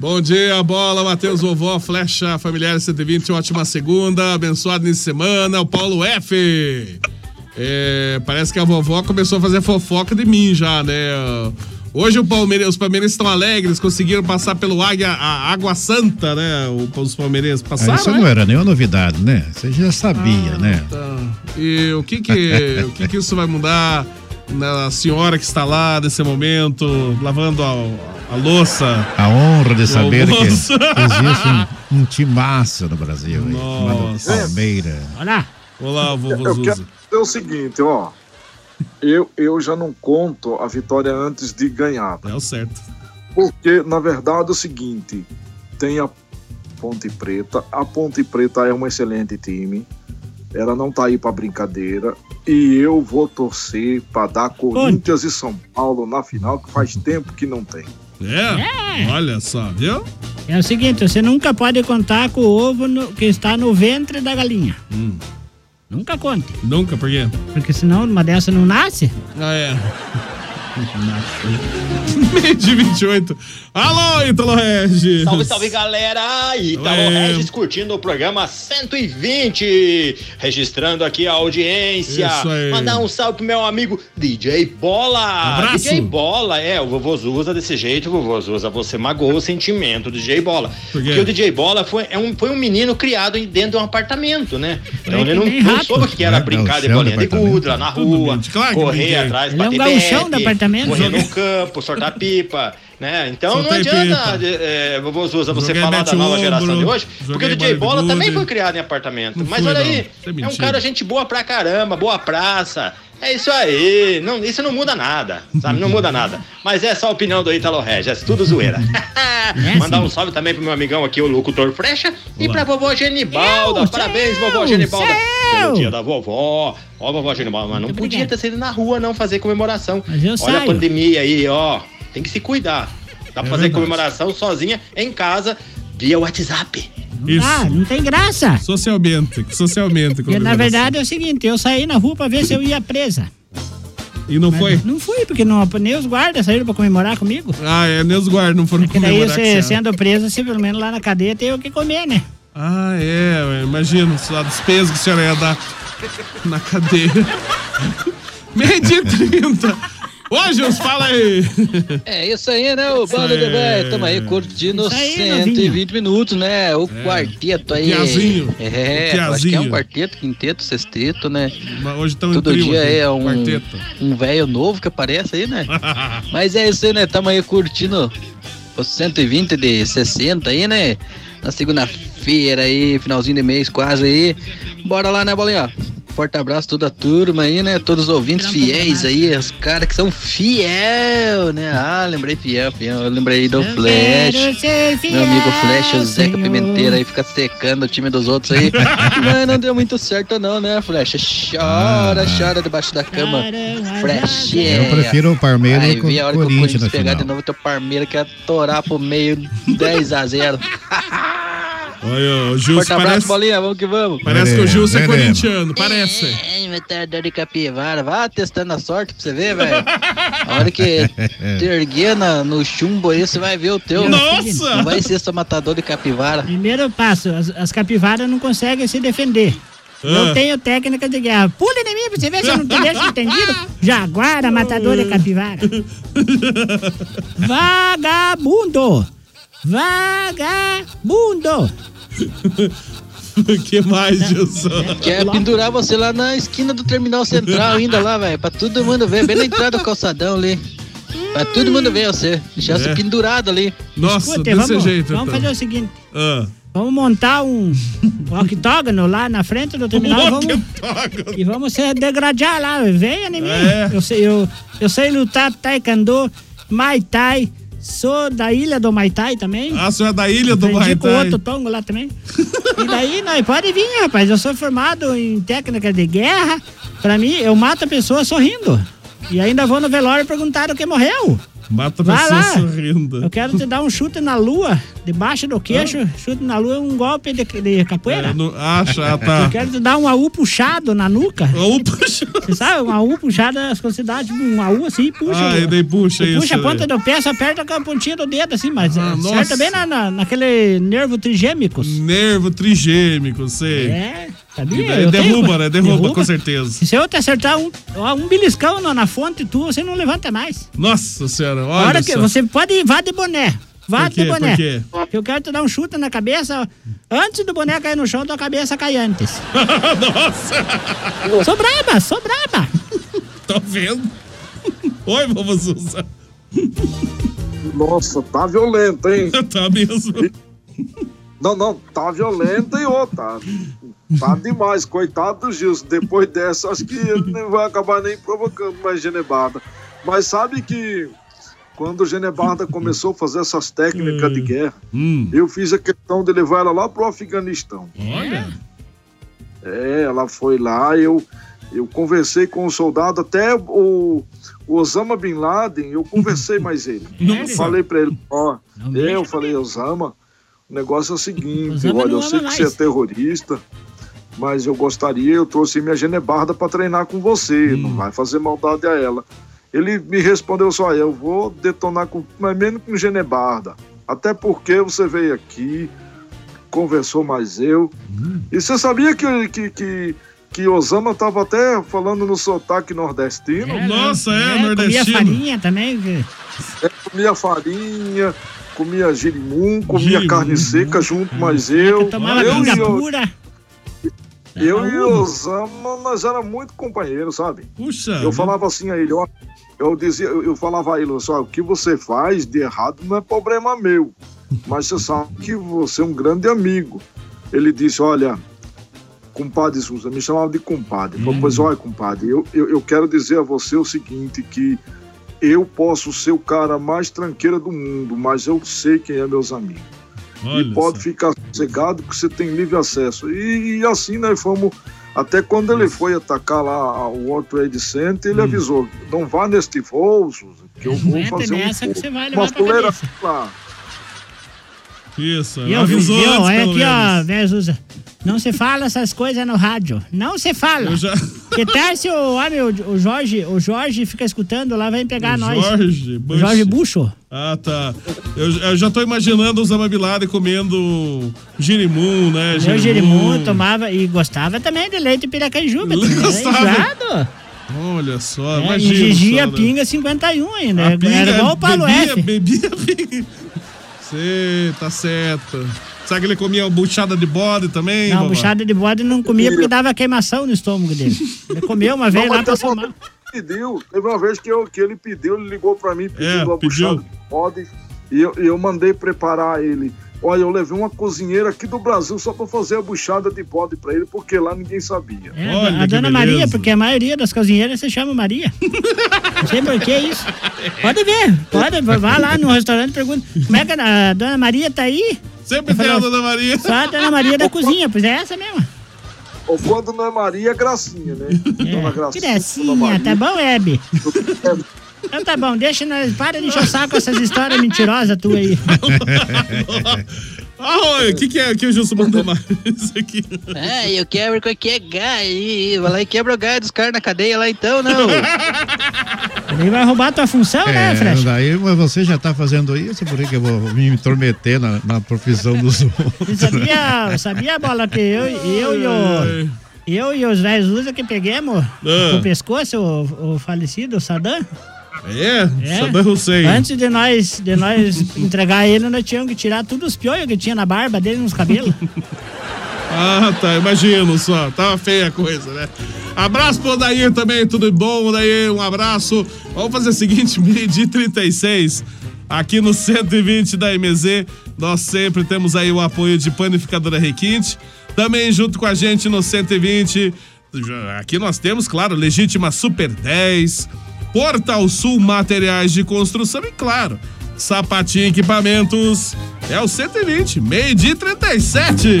Bom dia, bola, Matheus Vovó, Flecha Familiar 120, ótima segunda, abençoado de semana, o Paulo F. É, parece que a vovó começou a fazer fofoca de mim já, né? Hoje o Palmeiras, os palmeirenses estão alegres, conseguiram passar pelo Águia, a Água Santa, né? O- Os palmeirenses Ah, passaram, isso né? não era nenhuma novidade, né? Você já sabia, né? Tá. E o que que, o que que isso vai mudar na senhora que está lá nesse momento, lavando a, a louça? A honra de saber que existe um, um timaço no Brasil, Nossa. Palmeira. Olá. Olá, vovô Zuza. Dizer o seguinte, ó. Eu, eu já não conto a vitória antes de ganhar. É o certo. Porque, na verdade, é o seguinte: tem a Ponte Preta. A Ponte Preta é um excelente time. Ela não tá aí pra brincadeira. E eu vou torcer pra dar Corinthians e São Paulo na final, que faz tempo que não tem. É? Olha só, viu? É o seguinte, você nunca pode contar com o ovo no- que está no ventre da galinha. Hum. Nunca conte. Nunca, por quê? Porque senão uma dessa não nasce. Ah, é. Meio de 28. Alô, Ítalo Regis. Salve, salve galera! Italo Ué. Regis curtindo o programa 120, registrando aqui a audiência. Isso aí. Mandar um salve pro meu amigo DJ Bola. Abraço. DJ Bola, é, o vovô Zuza desse jeito, vovô Zuza, você magoou o sentimento do DJ Bola. Por quê? Porque o DJ Bola foi, é um, foi um menino criado dentro de um apartamento, né? Então ele não, não soube o que era É, brincar de o chão bolinha de gude lá na rua, bem, claro correr brinquei. atrás, Ele é um bater bete, do apartamento. Correr no campo, soltar pipa. Né? Então Soltei não adianta, pipa. é, vovô Zuza, você Joguei falar da nova ombro, geração de hoje, porque o DJ Bola também foi criado em apartamento. Não Mas fui, olha não. aí, é é um cara gente boa pra caramba, boa praça. É isso aí, não, isso não muda nada, sabe? Não muda nada. Mas essa é a opinião do Italo Regis, tudo zoeira. Mandar um salve também pro meu amigão aqui, o locutor Frecha, e pra vovó Genibalda. Eu, Parabéns, vovó Genibalda. Pelo dia da vovó. Ó, vovó Genibalda, mas não Muito podia obrigado. ter sido na rua não fazer comemoração. Mas eu Olha a saio. pandemia aí, ó. Tem que se cuidar. Dá pra É fazer verdade. comemoração sozinha em casa via WhatsApp. Isso. Ah, não tem graça. Socialmente, socialmente. Na verdade é o seguinte, eu saí na rua pra ver se eu ia presa. E não foi? Não fui, porque não, nem os guardas saíram pra comemorar comigo. Ah, é, nem os guardas não foram Porque daí, comemorar com você, você. sendo preso, você pelo menos lá na cadeia tem o que comer, né? Ah, é, eu imagino a despesa que a senhora ia dar na cadeia. Meio dia e 30. Ô, Gils, fala aí. É isso aí, né? O Bando de Véio. Tamo aí curtindo aí, 120 minutos, né? O quarteto aí. Piazinho. É, O eu acho que é um Piazinho. quarteto, quinteto, sexteto, né? Mas Hoje estão em Todo trio dia é um, quarteto. um velho novo que aparece aí, né? Mas é isso aí, né? Tamo aí curtindo os 120 de 60 aí, né? Na segunda-feira aí, finalzinho de mês quase aí. Bora lá, né, Bolinha? Forte abraço toda a turma aí, né? Todos os ouvintes fiéis aí, os caras que são fiel, né? Ah, lembrei fiel, fiel. Eu lembrei do Flash. Meu amigo Flash, o Zeca Senhor. Pimenteira aí fica secando o time dos outros aí. Mas não deu muito certo não, né, Flash? Chora, chora debaixo da cama. Flash. Eu prefiro o Palmeiras Aí com vi a hora o que o Corinthians pegar final. de novo teu Palmeiras que ia torar pro meio 10 a 0 Olha, o Gils Forte abraço, parece, bolinha, vamos que vamos. parece que o Gils é corintiano, parece. Ai, metade de capivara. Vá testando a sorte pra você ver, velho. A hora que te erguer na- no chumbo aí, você vai ver o teu. Nossa! Não vai ser só matador de capivara. Primeiro passo, as, as capivaras não conseguem se defender. Ah. Eu tenho técnica de guerra. Pula em mim pra você ver se eu não te deixo entendido. Jaguara, matador de capivara. Vagabundo! Vagabundo! que mais, Gilson? Quer pendurar você lá na esquina do terminal central ainda lá, velho. Pra todo mundo ver, bem na entrada do calçadão ali. Pra todo mundo ver você. Deixar É. você pendurado ali. Nossa, Escuta, desse vamos, jeito. vamos então. fazer o seguinte. Ah. Vamos montar um, um octógono lá na frente do terminal e vamos, octógono. e vamos se degradar lá. Venha em mim. É. Eu, sei, eu, eu sei lutar taekwondo, Muay Thai. Sou da ilha do Muay Thai também. Ah, você é da ilha do Muay com outro tongo lá também. e daí, nós pode vir, rapaz. Eu sou formado em técnica de guerra. Pra mim, eu mato a pessoa sorrindo. E ainda vou no velório perguntar o que morreu. Mata a Vai lá. sorrindo. Eu quero te dar um chute na lua, debaixo do queixo. Chute na lua é um golpe de, de capoeira. É, no- Acha, tá. Eu quero te dar um AU puxado na nuca. AU puxado? Você sabe, um AU puxado é as consideradas, tipo, um AU assim, puxa. Ah, e daí puxa isso. puxa a ponta daí. do pé, só aperta com a pontinha do dedo, assim, mas Ah, acerta nossa. bem na, na- naquele nervo trigêmicos. Nervo trigêmico, sei. É, Sabia? daí Eu derruba, tenho- né? Derruba, com certeza. Se eu te acertar um, um beliscão na, na fonte tua, você não levanta mais. Nossa senhora, olha hora que você pode ir, vá de boné. Vá de boné. Por quê? Eu quero te dar um chute na cabeça. Antes do boné cair no chão, tua cabeça cai antes. Nossa! Sou braba, sou braba. Tô vendo. Oi, vovô Souza. Nossa, tá violento, hein? tá mesmo. Não, não, tá violento e outra. Tá demais, coitado do Gilson. Depois dessa, acho que ele não vai acabar nem provocando mais Genebarda. Mas sabe que quando o Genebarda começou a fazer essas técnicas de guerra, eu fiz a questão de levar ela lá pro Afeganistão. Olha. É, ela foi lá, eu, eu conversei com o soldado, até o, o Osama Bin Laden, eu conversei mais ele. Eu falei pra ele, ó, é, eu falei, Osama, o negócio é o seguinte, Osama olha, eu sei que você é mais. terrorista, mas eu gostaria, eu trouxe minha genebarda pra treinar com você, não vai fazer maldade a ela. Ele me respondeu só, eu vou detonar com, mas menos com genebarda, até porque você veio aqui, conversou mais eu. E você sabia que, que, que, que Osama tava até falando no sotaque nordestino? Nossa, é, Comia nordestino. farinha também. É, comia farinha, comia girimum, comia Girimum. carne seca junto, mas eu. Tomava eu, pinga e o- pura. eu e uva. Osama, nós era muito companheiros, sabe? Puxa. Eu falava assim a ele, ó, eu dizia, eu, eu falava a ele, só o que você faz de errado não é problema meu, mas você sabe que você é um grande amigo. Ele disse, olha, compadre Souza, me chamava de compadre. Hum. Pois olha, compadre, eu, eu, eu quero dizer a você o seguinte, que eu posso ser o cara mais tranqueira do mundo, mas eu sei quem é meus amigos. Olha e pode só. ficar sossegado que você tem livre acesso. E, e assim nós fomos. Até quando ele foi atacar lá o World Trade Center, Hum. ele avisou: não vá neste voo, que eu vou fazer nessa um, que você vai uma levar fuleira cabeça. lá. Isso, E avisou antes, pelo aqui, ó, menos. Verzusa. Não se fala essas coisas no rádio. Não se fala. Que tal se o, ah, meu, o Jorge, o Jorge fica escutando lá, vem pegar nós. Jorge, O Bush. Jorge Bucho. Ah, tá. Eu, eu já tô imaginando os Bin comendo girimum, né? Meu Jerimum tomava e gostava também de leite piracanjuba. Gostava. Olha só, É, imagina. e Gigia só, né? Pinga 51 ainda. A pinga, Era igual o Paulo bebia, F. Bebia pinga. Você tá certo. Sabe que ele comia buchada de bode também? Não, vovó? buchada de bode não comia porque dava queimação no estômago dele. Ele comeu uma vez Não, lá, que ele pediu, teve uma vez que, eu, que ele pediu, ele ligou pra mim pedindo É, pediu. buchada de bode e eu, eu mandei preparar ele. Olha, eu levei uma cozinheira aqui do Brasil só pra fazer a buchada de bode pra ele, porque lá ninguém sabia. É, a dona Maria, porque a maioria das cozinheiras se chama Maria. Não sei por que isso. Pode ver, pode, vá lá no restaurante e pergunta, como é que a dona Maria tá aí? Sempre tem a dona Maria. Só a dona Maria da cozinha, pois é essa mesmo. Ou quando não é Maria, é Gracinha, né? Dona Gracinha. Dona Gracinha, Maria. tá bom, Hebe? Então tá bom, deixa nós, para de encher o saco com essas histórias mentirosas tua aí. Ah, o que, que é que o Gilson mandou mais aqui? Ah, eu quebro qualquer gai. Vai lá e quebra o gai dos caras na cadeia lá então, não. Ele vai roubar tua função, né, É, Fresh? daí mas você já tá fazendo isso, por que eu vou me intrometer na, na profissão dos outros? Sabia, sabia, Bola, que eu, eu e o... Eu e os velhos usa que pegamos Ah. no pescoço o, o falecido Saddam. É, Saddam Hussein. Antes de nós, de nós entregar ele, nós tínhamos que tirar todos os piolhos que tinha na barba dele, nos cabelos. Ah, tá, imagino só. Tava feia a coisa, né? Abraço pro Odair também, tudo bom, Odair? Um abraço. Vamos fazer o seguinte, meio-dia e 36, aqui no 120 da MZ, nós sempre temos aí o apoio de Panificadora Requinte. Também junto com a gente no 120, já- aqui nós temos, claro, Legítima Super 10, Portal Sul Materiais de Construção e, claro, Sapatinho Equipamentos. É o 120, meio-dia e 37.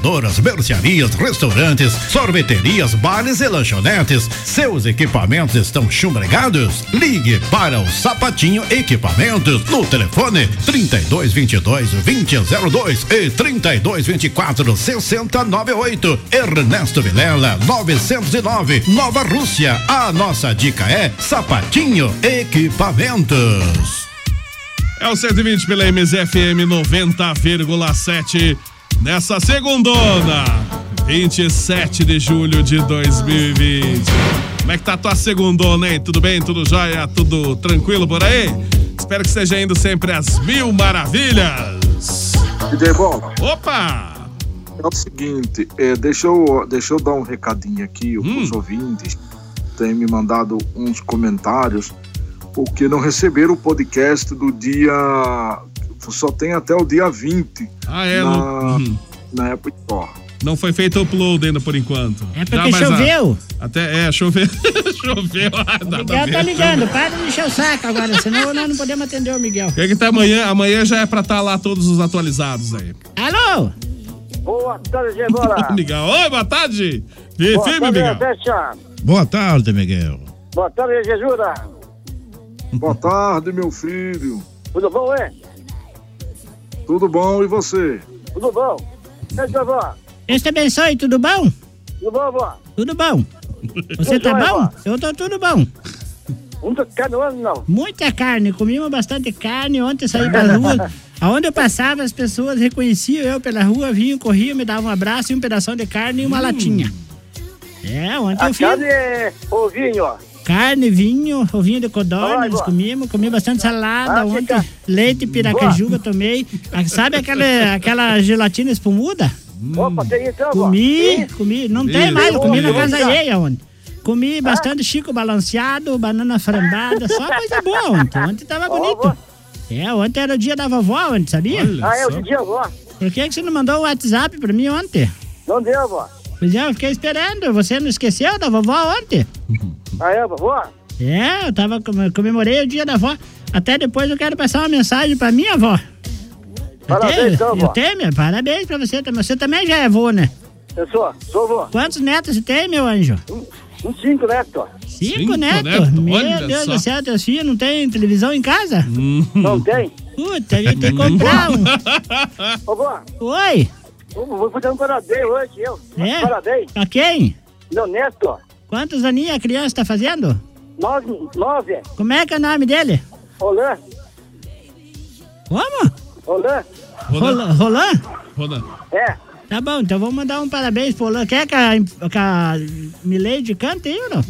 purificadoras, mercearias, restaurantes, sorveterias, bares e lanchonetes. Seus equipamentos estão chumbregados? Ligue para o Sapatinho Equipamentos no telefone 3222 2002 e 3224 6098. Ernesto Vilela 909, Nova Rússia. A nossa dica é Sapatinho Equipamentos. É o 120 pela MZFM 90,7 nessa segundona, 27 de julho de 2020. Como é que tá a tua segundona, hein? Tudo bem? Tudo jóia? Tudo tranquilo por aí? Espero que esteja indo sempre às mil maravilhas. E de bola? Opa! É o seguinte, é, deixa, eu, deixa eu dar um recadinho aqui Hum. os ouvintes. Tem me mandado uns comentários, porque não receberam o podcast do dia. Só tem até o dia 20 Ah, é? na, Não, Uhum. na Apple Store. não foi feito o upload ainda por enquanto. É porque Já, mas a- choveu. até, é, choveu. choveu. Ah, a Miguel ver. tá ligando, para de encher o saco agora, senão nós não podemos atender o Miguel. O que que tá amanhã? Amanhã já é pra estar lá todos os atualizados aí. Alô? Boa tarde, Bola. Miguel, oi, boa tarde. Vê, Boa firme, tarde, Miguel. Boa tarde, Miguel. Boa tarde, Jesura. Boa tarde, meu filho. Tudo bom, é? Tudo bom e você? Tudo bom? E aí, vó? Deus te abençoe, tudo bom? Tudo bom, vó? Tudo bom. Você tá joia, bom? vó. Eu tô tudo bom. Muito carne hoje, não? Muita carne, comimos bastante carne. Ontem saí pra rua. Aonde eu passava, as pessoas reconheciam eu pela rua, vinham, corriam, me davam um abraço e um pedação de carne e uma latinha. É, ontem A eu fiz. carne é ovinho, ó. Carne, vinho, ovinho de codorna, vó. comimos, comi bastante salada Ah, ontem, fica- leite piracajuba tomei. Ah, Sabe aquela, aquela gelatina espumuda? Opa, tem então, vó? Comi, comi, não tem mais, eu comi na casa alheia ontem. Comi bastante chico balanceado, banana frambada, só coisa boa ontem. Ontem tava bonito. É, ontem era o dia da vovó, ontem, sabia? Olha Ah, é o dia, vó. Por que, que você não mandou o WhatsApp pra mim ontem? Não deu, vó. Pois é, eu fiquei esperando. Você não esqueceu da vovó ontem? Ah, é, vó? É, eu tava, com- comemorei o dia da avó. Até depois eu quero passar uma mensagem pra minha avó. Eu Parabéns, tenho- então, eu vó. tenho, meu, parabéns pra você também. Você também já é avô, né? Eu sou, sou vó. Quantos netos você tem, meu anjo? Um cinco neto, ó. Cinco, Cinco netos? netos? Meu Olha Deus só. do céu, teus filhos não têm televisão em casa? Não tem? Puta, a gente tem que comprar um. Ô, vó, Oi, eu vou fazer um parabéns hoje, eu. É? Parabéns. pra quem? Meu neto, ó. Quantos aninhos a criança tá fazendo? Nove, nove. Como é que é o nome dele? Olã, Como? Rolan? Rolan? Rodan. É. Tá bom, então vamos mandar um parabéns pro Rolan. Quer que a, que a Milady cante aí ou não?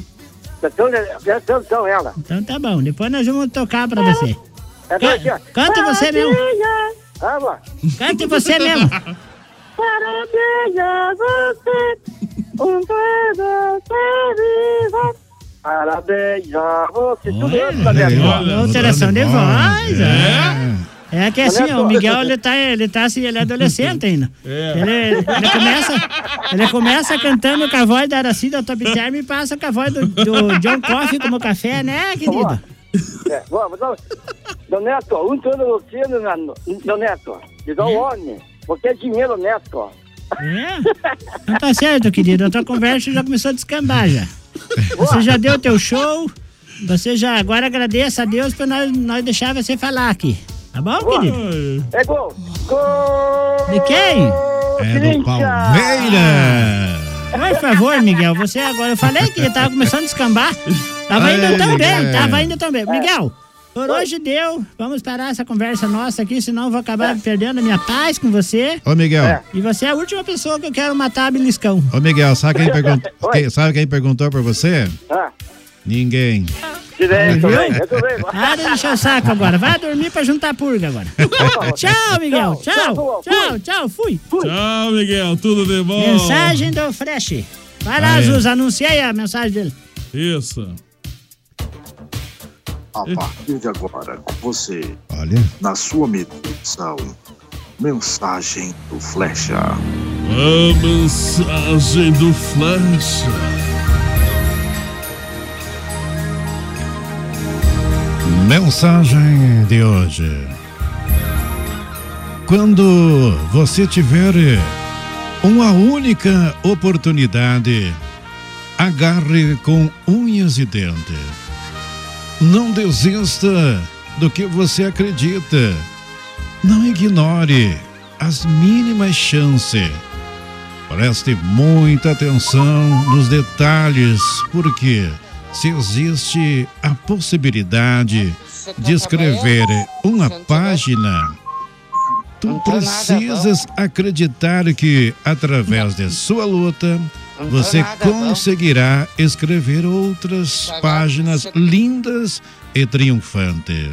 Atenção, atenção, ela. Então tá bom, depois nós vamos tocar pra você. É canta você mesmo. Cante você mesmo. Parabéns a você, um dedo feliz. Parabéns a você. Olha, Alteração de voz. É. É que assim, ó, o Miguel, ele tá, ele tá assim, ele é adolescente ainda. É. Ele, ele começa, ele começa cantando com a voz da Aracida Top Term e passa com a voz do, do John Coffey como café, né, querido? É, mas, ó, Meu neto, um todo você, meu meu neto. Diz ao homem, porque é dinheiro, neto. ó. É? Então tá certo, querido. A tua conversa já começou a descambar já. Você já deu teu show. Você já agora agradeça a Deus por nós, nós deixar você falar aqui. Tá bom, querido? É gol. Gol. De quem? É do Palmeiras. Por favor, Miguel, você agora. Eu falei que tava começando a descambar. Tava indo tão bem, tava indo tão bem. Miguel, por hoje deu. Vamos parar essa conversa nossa aqui, senão eu vou acabar perdendo a minha paz com você. Ô, Miguel. E você é a última pessoa que eu quero matar a beliscão. Ô, Miguel, sabe quem, perguntou, quem- sabe quem perguntou por você? Ah, Ninguém. direito. Para de encher o saco agora. Vai dormir pra juntar purga agora. tchau, Miguel. Tchau. Tchau, tchau. Fui. Tchau, Miguel. Tudo de bom. Mensagem do Fresh. Vai lá, Ah, é. Zuz, anuncia aí a mensagem dele. Isso. A partir de agora, com você, Olha. na sua meditação, mensagem do Flecha. A mensagem do Flash. Mensagem de hoje. Quando você tiver uma única oportunidade. Agarre com unhas e dentes. Não desista do que você acredita. Não ignore as mínimas chances. Preste muita atenção nos detalhes, porque se existe a possibilidade de escrever uma página, tu precisas acreditar que através de sua luta você conseguirá escrever outras páginas lindas e triunfantes.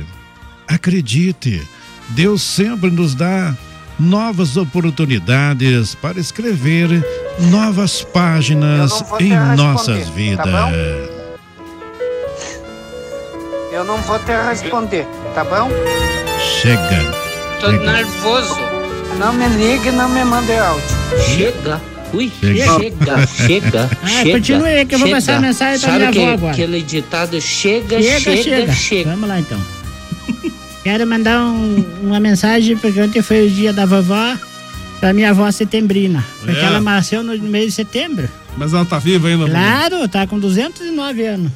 Acredite, Deus sempre nos dá novas oportunidades para escrever novas páginas em nossas vidas. Eu não vou te responder, tá bom? Chega. Tô nervoso. Não me ligue, não me mande áudio. Chega. Ui, Chega. chega, chega, Ah, chega. continue aí que eu vou chega. passar a mensagem pra Sabe minha que- avó agora. aquele ditado chega, Chega, chega, chega. chega. Vamos lá então. Quero mandar um- uma mensagem, porque ontem foi o dia da vovó, pra minha avó setembrina. Porque É. ela nasceu no mês de setembro. Mas ela tá viva ainda? Claro, tá com 209 anos.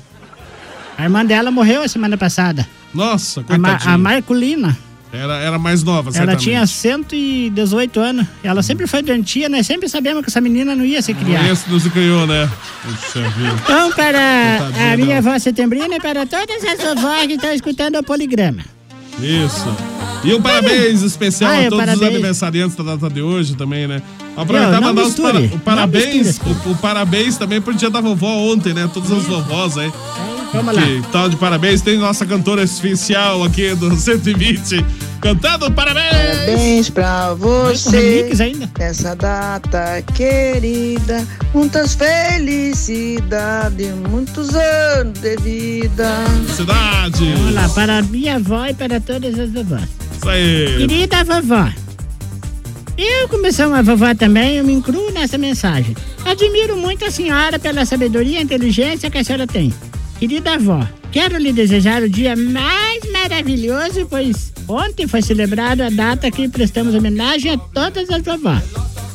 A irmã dela morreu a semana passada. Nossa, A, Ma coitadinha. a Marculina. Era, era mais nova, Ela certamente. tinha 118 anos. Ela sempre foi doentia, nós sempre sabemos que essa menina não ia se criar. Esse não se criou, né? Então, para Coitadinha a minha avó setembrina e para todas as vovós que estão escutando o poligrama. Isso. E um parabéns especial Ah, a é, todos os parabéns. aniversariantes da data de hoje também, né? Aproveitar e mandar os misture, para- o parabéns, o, o parabéns também pro dia da vovó ontem, né? Todas as vovós aí. Vamos lá. Que tal de parabéns? Tem nossa cantora oficial aqui do 120 cantando parabéns! Parabéns pra você nessa data querida. Muitas felicidades, muitos anos de vida. Cidade! Vamos lá, para a minha avó e para todas as vovós. Isso aí! Querida vovó, eu, como sou uma vovó também, eu me incluo nessa mensagem. Admiro muito a senhora pela sabedoria e inteligência que a senhora tem. Querida avó, quero lhe desejar o dia mais maravilhoso, pois ontem foi celebrado a data que prestamos homenagem a todas as vovós.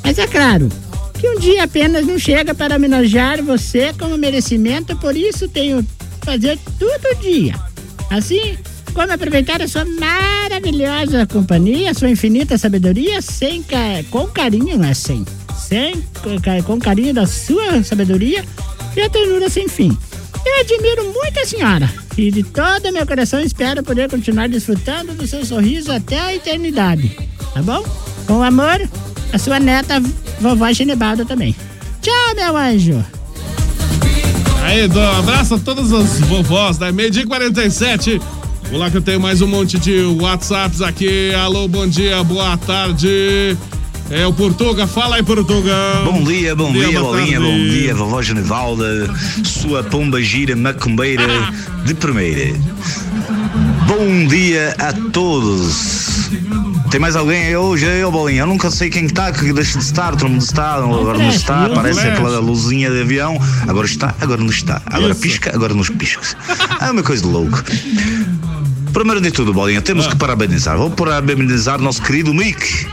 Mas é claro que um dia apenas não chega para homenagear você como merecimento, por isso tenho que fazer todo dia. Assim, como aproveitar a sua maravilhosa companhia, sua infinita sabedoria, sem com carinho, não é sem, sem com carinho da sua sabedoria e a ternura sem fim. Eu admiro muito a senhora e de todo meu coração espero poder continuar desfrutando do seu sorriso até a eternidade. Tá bom? Com amor, a sua neta, vovó Genebalda também. Tchau, meu anjo! Aí, Dom, abraço a todas as vovós da Meio Dia 47. Vamos lá que eu tenho mais um monte de WhatsApps aqui. Alô, bom dia, boa tarde. É o Portuga, fala aí, Portuga. Bom dia, bom dia, boa bolinha, bom dia, vovó Genevalda, sua pomba gira macumbeira de primeira. Bom dia a todos. Tem mais alguém aí hoje, aí, ô bolinha? Eu nunca sei quem está, que deixa de estar, todo mundo está, agora não está, parece aquela luzinha de avião, agora está, agora não está, agora pisca, agora não pisca. É uma coisa de louco. Primeiro de tudo, Bolinha, temos que parabenizar. Vou parabenizar nosso querido Mick.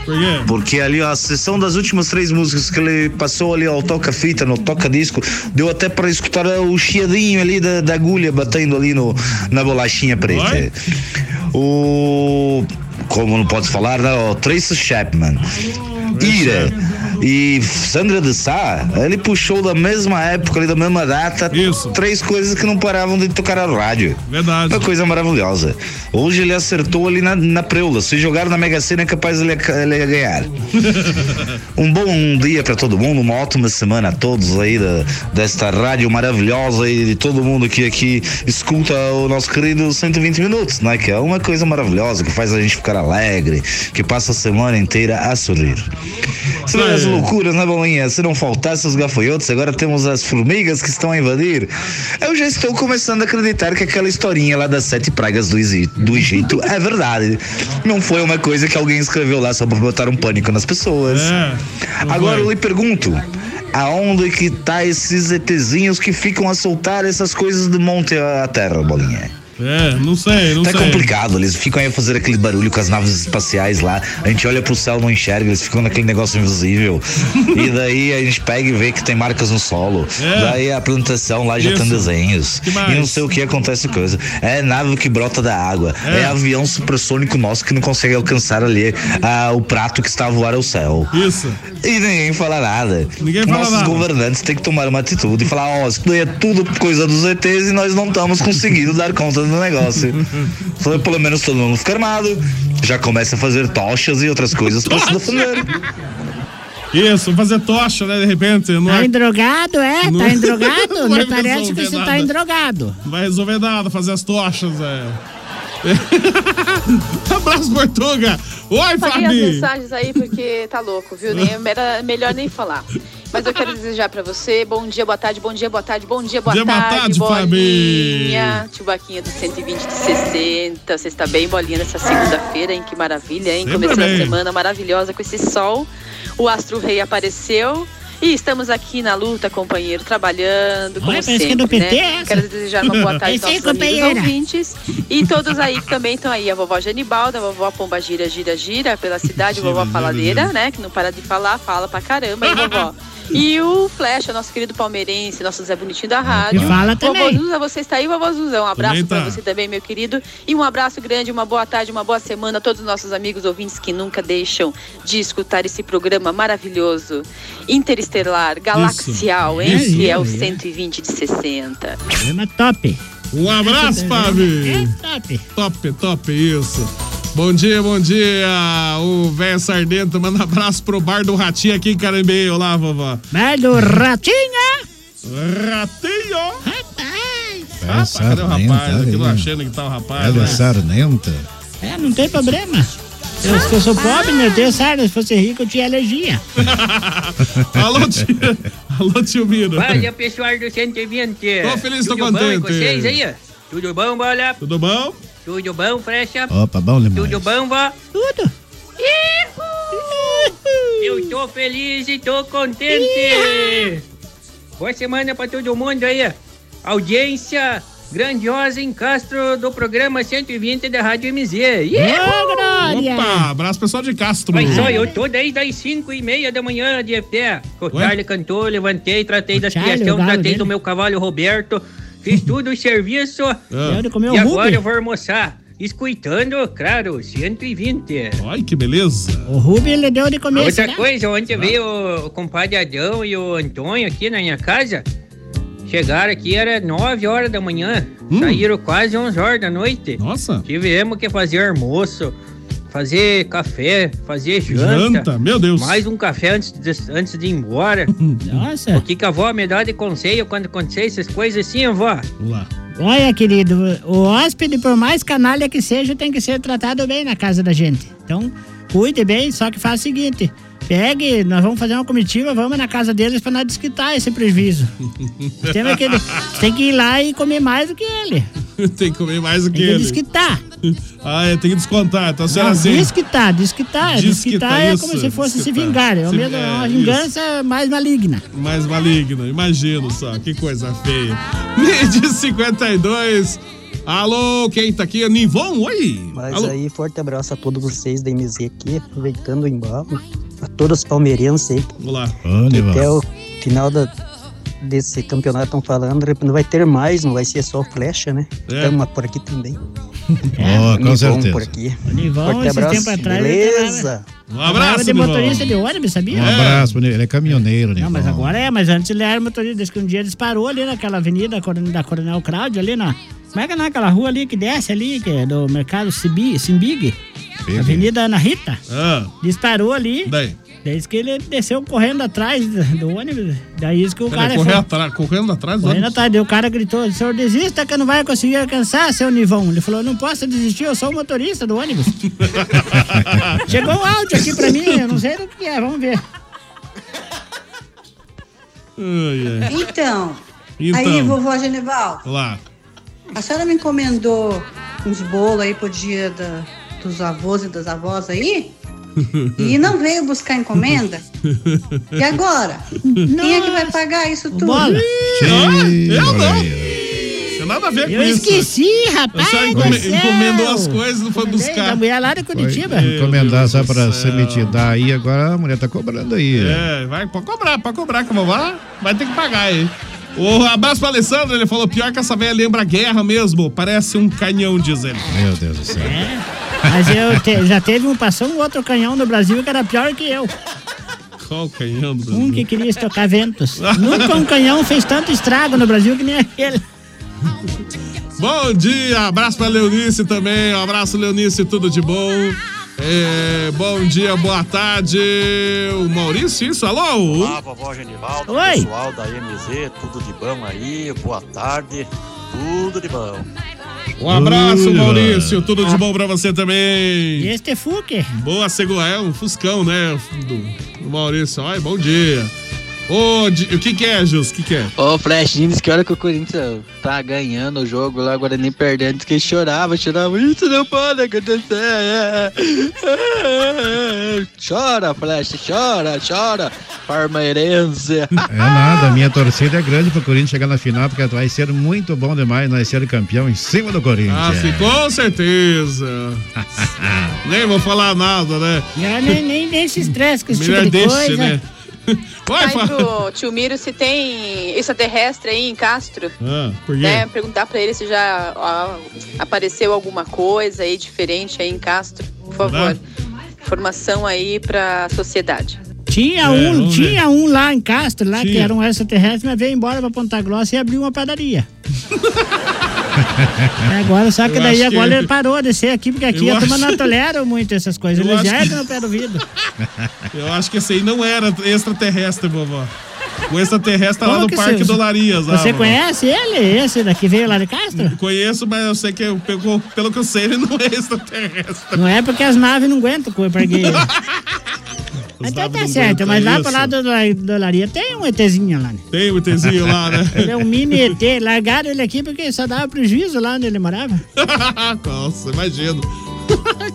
Porque ali a sessão das últimas três músicas que ele passou ali ao toca-fita, no toca-disco, deu até para escutar o chiadinho ali da, da agulha batendo ali no, na bolachinha preta. O. Como não pode falar, né? O Tracy Chapman. Ira e Sandra de Sá, ele puxou da mesma época, ali, da mesma data, três coisas que não paravam de tocar a rádio. Verdade. Uma coisa maravilhosa. Hoje ele acertou ali na, na preula. Se jogar na Mega Sena é capaz ele, ele ganhar. um bom dia para todo mundo, uma ótima semana a todos aí da, desta rádio maravilhosa e de todo mundo que aqui escuta o nosso querido 120 minutos, né? Que é uma coisa maravilhosa, que faz a gente ficar alegre, que passa a semana inteira a sorrir. Vê as loucuras, né, Bolinha? Se não faltasse os gafanhotos, agora temos as formigas que estão a invadir. Eu já estou começando a acreditar que aquela historinha lá das sete pragas do, Egi- do Egito é verdade. Não foi uma coisa que alguém escreveu lá só para botar um pânico nas pessoas. Agora eu lhe pergunto. Aonde que tá esses ETzinhos que ficam a soltar essas coisas do monte à terra, bolinha? É, não sei, não Tá sei. complicado, eles ficam aí a fazer aquele barulho com as naves espaciais lá. A gente olha pro céu, não enxerga, eles ficam naquele negócio invisível. e daí a gente pega e vê que tem marcas no solo. É. Daí a plantação lá já Isso. tem desenhos. E não sei o que acontece coisa. É nave que brota da água. É. É, avião supersônico nosso que não consegue alcançar ali ah, o prato que está a voar ao céu. Isso. E ninguém fala nada. Ninguém fala Nossos nada. governantes têm que tomar uma atitude e falar, ó, isso daí é tudo coisa dos ETs e nós não estamos conseguindo dar conta do negócio. Então, pelo menos todo mundo fica armado, já começa a fazer tochas e outras coisas para se defender. Isso, fazer tocha, né? De repente. Não, Tá é- endrogado, é? Não- Tá endrogado? Me parece que você nada. tá endrogado. não vai resolver nada fazer as tochas, é. Abraço, Portuga. Oi, Apaguei as Fabi. mensagens aí porque tá louco, viu? Nem, era melhor nem falar. Mas eu quero desejar pra você bom dia, boa tarde, bom dia, boa tarde, bom dia, boa Dia, boa tarde, tarde, Fabi. bolinha. Tio Baquinha do 120 de 60. Você está bem, bolinha, nessa segunda-feira, hein? Que maravilha, hein? Sempre Começando a bem. semana maravilhosa com esse sol. O Astro Rei apareceu. E estamos aqui na luta, companheiro, trabalhando, como Olha, sempre, que é do PT né? essa. Quero desejar uma boa tarde aos Esse aí, nossos amigos ouvintes. E todos aí que também estão aí. A vovó Genibalda, a vovó Pomba Gira, Gira, Gira pela cidade, a vovó Faladeira, né? Que não para de falar, fala pra caramba, hein, vovó? E o Flecha, nosso querido palmeirense, nosso Zé Bonitinho da rádio. Que fala também. Vovô Zuza, você está aí, vovô Zuza. Um abraço tá. pra você também, meu querido. E um abraço grande, uma boa tarde, uma boa semana a todos os nossos amigos ouvintes que nunca deixam de escutar esse programa maravilhoso, interestelar, galaxial, hein? Que é o É, é. 120 de 60. Programa top. Um abraço, É Fabi. top. Top, top, isso. Bom dia, bom dia. O velho Sardento manda abraço pro bar do Ratinho aqui em Carambeio. Olá, vovó. Mas do Ratinha. Ratinho. É Rapaz, cadê o rapaz? Aqui não olha aí. achando que tá o rapaz. Ela é né? sarnenta. É, não tem problema. Eu, se eu sou pobre, né? Eu tenho sarna. Se fosse rico, eu tinha alergia. Alô, tio. Alô, tio Miro. Olha, pessoal do 120. Tô feliz, tô Tudo bom contente. com vocês aí? Tudo bom, bola? Tudo bom? Tudo bom, frecha? Opa, bom demais. Tudo bom, vó? Tudo. Eu tô feliz e tô contente. Boa semana pra todo mundo aí. Audiência grandiosa em Castro do programa 120 da Rádio MZ. Opa, abraço pessoal de Castro. Mas só, eu tô desde as 5 e meia da manhã de pé. O Ué? Charlie cantou, levantei, tratei das o criações, galo tratei dele. do meu cavalo Roberto, fiz tudo o serviço. Ah. E o agora eu vou almoçar. Escutando, claro, 120. Ai, que beleza. O Rubi, ele deu de comer. Outra será? coisa, ontem veio o compadre Adão e o Antônio aqui na minha casa. Chegaram aqui, era 9 horas da manhã. Hum. Saíram quase 11 horas da noite. Nossa. Tivemos que fazer almoço, fazer café, fazer janta. Janta, meu Deus. Mais um café antes de, antes de ir embora. Nossa. O que, que a avó me dá de conselho quando acontece essas coisas assim, avó? Vamos lá. Olha, querido, o hóspede, por mais canalha que seja, tem que ser tratado bem na casa da gente. Então, cuide bem, só que faça o seguinte: pegue, nós vamos fazer uma comitiva, vamos na casa deles pra nós desquitar esse prejuízo. tem, aquele, tem que ir lá e comer mais do que ele. tem que comer mais do que Tem que ele. desquitar. Ah, é, tem que descontar. Então, será Não, assim? desquitar, desquitar. Desquitar, Desquitar é isso, como se fosse se desquitar. vingar. É Se- mesmo, é, uma isso. vingança mais maligna. Mais maligno, imagino só. Que coisa feia. Mid 52. Alô, quem tá aqui? Nivon, oi. Mas Alô. aí, forte abraço a todos vocês da MZ aqui, aproveitando o embalo. A todos os palmeirenses aí. Vamos lá. que até o final da, desse campeonato estão falando, não vai ter mais, não vai ser só flecha, né? É. Estamos por aqui também. Ó, com Nivon certeza. por aqui. Nivon, Forte esse abraço, tempo atrás, ele beleza? Um Trabalhava de Nivon. motorista de ônibus, sabia? Um abraço, ele. ele é caminhoneiro, né? Não, mas agora é, mas antes ele era motorista, desde que um dia ele disparou ali naquela avenida da Coronel Cláudio, ali na. Como é que é naquela rua ali que desce ali, que é do mercado Simbi- Simbig? Simbig. Avenida Ana Rita. Ah. Disparou ali. Daí. Desde que ele desceu correndo atrás do, ônibus. Daí isso que o Peraí, cara. correr foi- atrás, correndo atrás do Correndo ônibus. atrás, daí o cara gritou: senhor, desista que não vai conseguir alcançar, seu Nivão. Ele falou: não posso desistir, eu sou o motorista do ônibus. Chegou um áudio aqui pra mim, eu não sei do que é, vamos ver. Então, Então. aí, vovó Genival, Lá. a senhora me encomendou uns bolos aí pro dia da- dos avós e das avós aí? E não veio buscar encomenda? E agora? Quem é que vai pagar isso tudo? Bola. Eu não. Tem nada a ver Eu com isso. esqueci, rapaz. Eu só do encome- céu. encomendou as coisas, não foi buscar. Da mulher lá de Curitiba. Foi encomendar só pra se mitidar aí, agora a mulher tá cobrando aí. É, vai, pode cobrar, pode cobrar que eu vou lá, vai ter que pagar aí. O abraço pro Alessandro, ele falou, pior que essa velha lembra a guerra mesmo, parece um canhão, diz ele. Meu Deus do céu. Mas eu te- já teve um, passou um outro canhão no Brasil que era pior que eu. Qual canhão do Um que queria estocar ventos. Nunca um canhão fez tanto estrago no Brasil que nem aquele. Bom dia, abraço pra Leonice também, um abraço Leonice, tudo de bom. É, bom dia, boa tarde. O Maurício, isso? Alô? Olá, vovó Genivaldo, Oi. pessoal da MZ, tudo de bom aí, boa tarde, tudo de bom. Um abraço, Maurício, tudo de bom pra você também. Este é Fuque. Boa, segura, é um Fuscão, né? Do, do Maurício. Ai, bom dia. Ô, o que que é, Jus? O que que é? Ô, Flash, diz que hora que o Corinthians tá ganhando o jogo lá, agora nem perdendo, diz que ele chorava, chorava. Isso não pode acontecer. Chora, Flash, chora, chora. Parmeirense. É nada, a minha torcida é grande pro Corinthians chegar na final, porque vai ser muito bom demais nós ser campeão em cima do Corinthians. Ah, sim, com certeza. nem vou falar nada, né? Já nem, nem, nem se estresse com esse Melhor tipo de deixa, coisa. né? Vai, fala. pro tio Miro se tem extraterrestre aí em Castro. Ah, por quê? Né? Perguntar pra ele se já ó, apareceu alguma coisa aí diferente aí em Castro. Por favor. Informação aí pra sociedade. Tinha É, um, vamos ver. tinha um lá em Castro, lá que Tinha. era um extraterrestre, mas veio embora pra Ponta Grossa e abriu uma padaria. É, agora, só que Eu daí acho que- agora ele parou de ser aqui, porque aqui Eu a turma acho- não tolera muito essas coisas. Eu Eles acho que- no pé do vidro. Eu acho que esse aí não era extraterrestre, vovó. O extraterrestre lá no que Parque você- Dolarias. lá, Você vovó. conhece ele? Esse daqui veio lá de Castro? Conheço, mas eu sei que, eu- pelo, pelo que eu sei, ele não é extraterrestre. Não é porque as naves não aguentam com o. Os Então naves tá certo, mas lá isso. pro lado da dolaria tem um ETzinho lá, né? Tem o ETzinho lá, né? Ele é um mini ET. Largaram ele aqui porque só dava prejuízo lá onde ele morava. Nossa, imagino.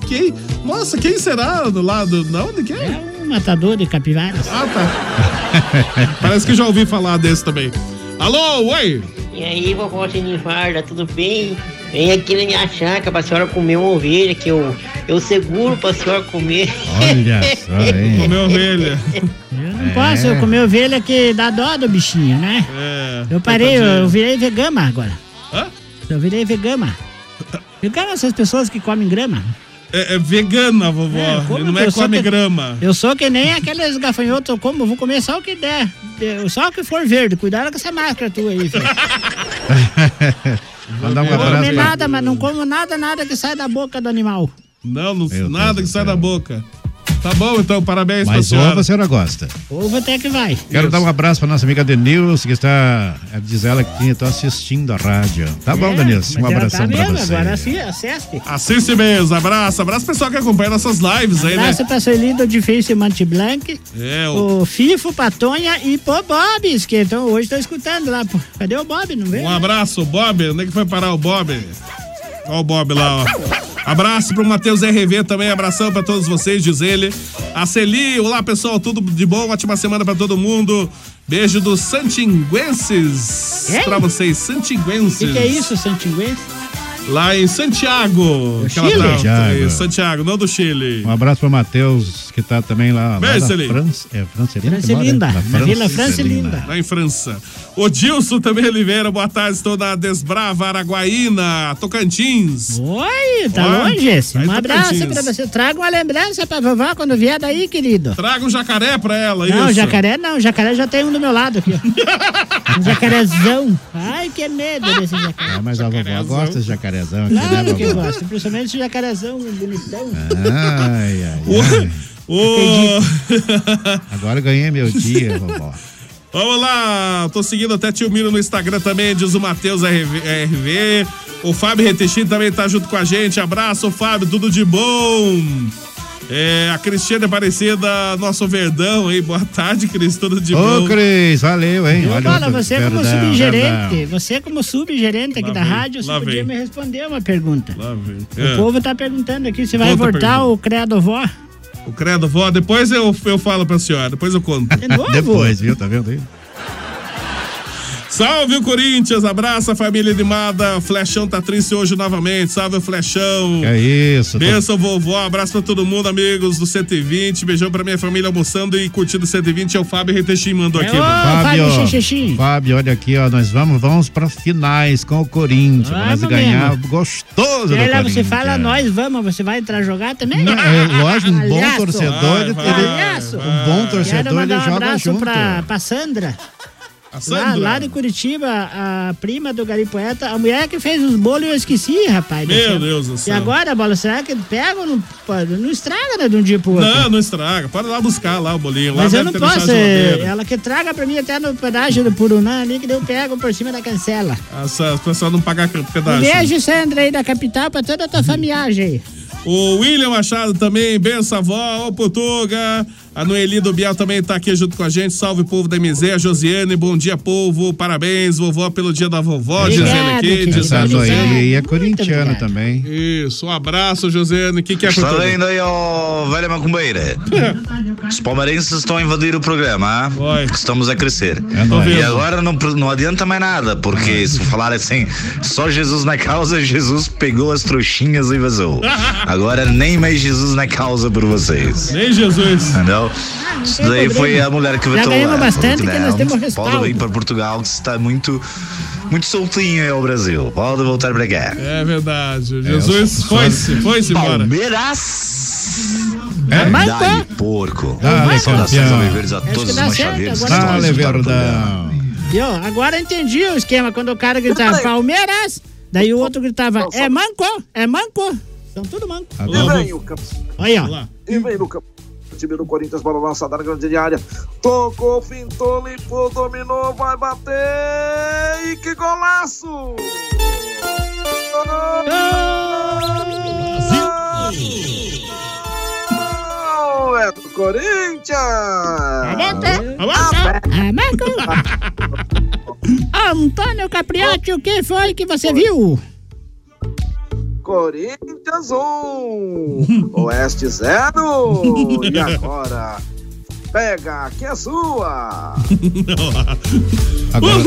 quem? Nossa, quem será do lado? Não, onde que é? É matador de capivaras. Ah, tá. Parece que já ouvi falar desse também. Alô, oi? E aí, vovó Genivalda, tudo bem? Vem aqui na minha chácara pra senhora comer uma ovelha que eu, eu seguro pra senhora comer. Olha só, hein? Comer ovelha. Eu não posso, eu comer ovelha que dá dó do bichinho, né? É. Eu parei, eu, coitadinho. virei vegama agora. Hã? Eu virei vegama. Vegama são as pessoas que comem grama. É, é vegana, vovó. É, como não é come que- grama. Eu sou que nem aqueles gafanhotos, eu como, eu vou comer só o que der. Só o que for verde. Cuidado com essa máscara tua aí, filho. Mandar um Não abraço pra... nada, mas não como nada, nada que sai da boca do animal. Não, não nada Deus que sai da boca. Tá bom, então, parabéns pra Mas senhora. ovo a senhora gosta. Ovo até que vai. Quero dar um abraço pra nossa amiga Denilce, que está. é, Diz ela que está assistindo a rádio. Tá bom, É, Denilce? Um mas ela abração tá pra mesmo, você. Agora assi- assiste. Assiste mesmo, abraço. Abraço pessoal que acompanha nossas lives aí, né? Abraço pra Sueli de Face Monte Blanc, É, o... o Fifo, Patonha e Pô Bobs, que então hoje tô escutando lá. Cadê o Bob? Não vê? Um abraço, Bob. Onde é que foi parar o Bob? Olha o Bob lá, ó. Abraço pro Matheus RV também, abração pra todos vocês, diz ele. A Celi, olá pessoal, tudo de bom, ótima semana pra todo mundo. Beijo dos Santinguenses pra vocês, O Santinguenses. que, que é isso, Santinguense? Lá em Santiago. aquela Chile? tal- Santiago. Santiago, não do Chile. Um abraço pro Matheus, que tá também lá, lá na. França. É Francelinda? que Francelinda, mora? na Vila Francelinda. Lá em França. O Dilson também Oliveira, boa tarde, estou na Desbrava, Araguaína, Tocantins. Oi, tá Ó, longe esse. Um tá abraço pra você. Traga uma lembrança pra vovó quando vier daí, querido. Traga um jacaré pra ela, Não, isso. jacaré não. Jacaré já tem um do meu lado aqui, ó. Um jacarezão. Ai, que medo desse jacaré. Ah, mas a vovó gosta de jacarezão aqui, né, Claro que eu gosto. Principalmente esse jacarezão bonitão. Ai, ai, O- ai. o- Agora eu ganhei meu dia, vovó. Vamos lá, tô seguindo até Tio Miro no Instagram também, diz o Matheus RV, RV. O Fábio Retechim também tá junto com a gente. Abraço, Fábio, tudo de bom. É, a Cristiane Aparecida, nosso Verdão aí. Boa tarde, Cris, tudo de Ô, bom. Cris, valeu, hein? Eu falo, o você como subgerente, você como subgerente aqui Lá da vem, rádio, você podia vem. me responder uma pergunta. Lá vem. O É. povo tá perguntando aqui se vai voltar o credo vó. O credo, vó, depois eu, eu falo pra senhora, depois eu conto. De novo? Depois, viu? Tá vendo aí? Salve o Corinthians, abraça a família animada. Flechão tá triste hoje novamente. Salve o Flechão. É isso. Benção, vovó. Abraço pra todo mundo, amigos do 120. Beijão pra minha família almoçando e curtindo o 120. É o Fábio Retechim mandou aqui. mano. Fábio, Fábio, olha aqui, ó, nós vamos, vamos para finais com o Corinthians, pra nós Vamos ganhar mesmo. gostoso E lá você fala, nós vamos, você vai entrar jogar também? Não, é lógico, um bom torcedor, ele- Palhaço. um bom torcedor, ele um joga abraço junto. pra, pra Sandra. Lá, lá de Curitiba, a prima do Gari Poeta, a mulher que fez os bolos eu esqueci, rapaz. Meu Deus do E céu. agora, bola, será que pega ou não pode? Não estraga, né, de um dia pro outro? Não, não estraga. Pode lá buscar lá o bolinho. Mas eu não posso, geladeira. ela que traga pra mim até no pedágio do Purunã ali, que eu pego por cima da cancela. Essa, o pessoal não pagar Um pedaço. beijo, Sandra, aí da capital, pra toda a tua família aí. O William Machado também, benção avó, ô Portuga. A Noeli do Biel também tá aqui junto com a gente. Salve, povo da MZ. A Josiane, bom dia, povo. Parabéns, vovó, pelo dia da vovó. Obrigado, dizendo Essa assim. Noeli é corintiana também. Isso, um abraço, Josiane. O que, que é Está vendo aí, ó, velha macumbeira? Os palmeirenses estão a invadir o programa, ah? Estamos a crescer. nóis. e agora não, não adianta mais nada, porque se falar assim, só Jesus na causa, Jesus pegou as trouxinhas e vazou. Agora nem mais Jesus na causa por vocês. Nem Jesus. Entendeu? Isso daí problema. foi a mulher que Já vetou ganhamos lá. bastante, falou que não, nós temos Pode respaldo. vir para Portugal, que está muito, muito soltinho aí ao Brasil. Pode voltar para cá. É verdade. Jesus foi-se, foi-se embora. Palmeiras. É, É, mas Dá-lhe porco. Dá-lhe, Saudações campeão. alviverdes a todos os agora a Dá-lhe, o verdão. Viu? Agora eu entendi o esquema. Quando o cara gritava Palmeiras, daí o outro gritava é manco, é manco. São tudo manco. E vem o campo. Olha, ó. E time do Corinthians, bola lançada na grande área. Tocou, fintou, limpou, dominou, vai bater. E que golaço! Gol É do Corinthians! Antônio Capriati, o que foi que você viu? Corinthians 1, Oeste 0. E agora? Pega, que é sua! Agora,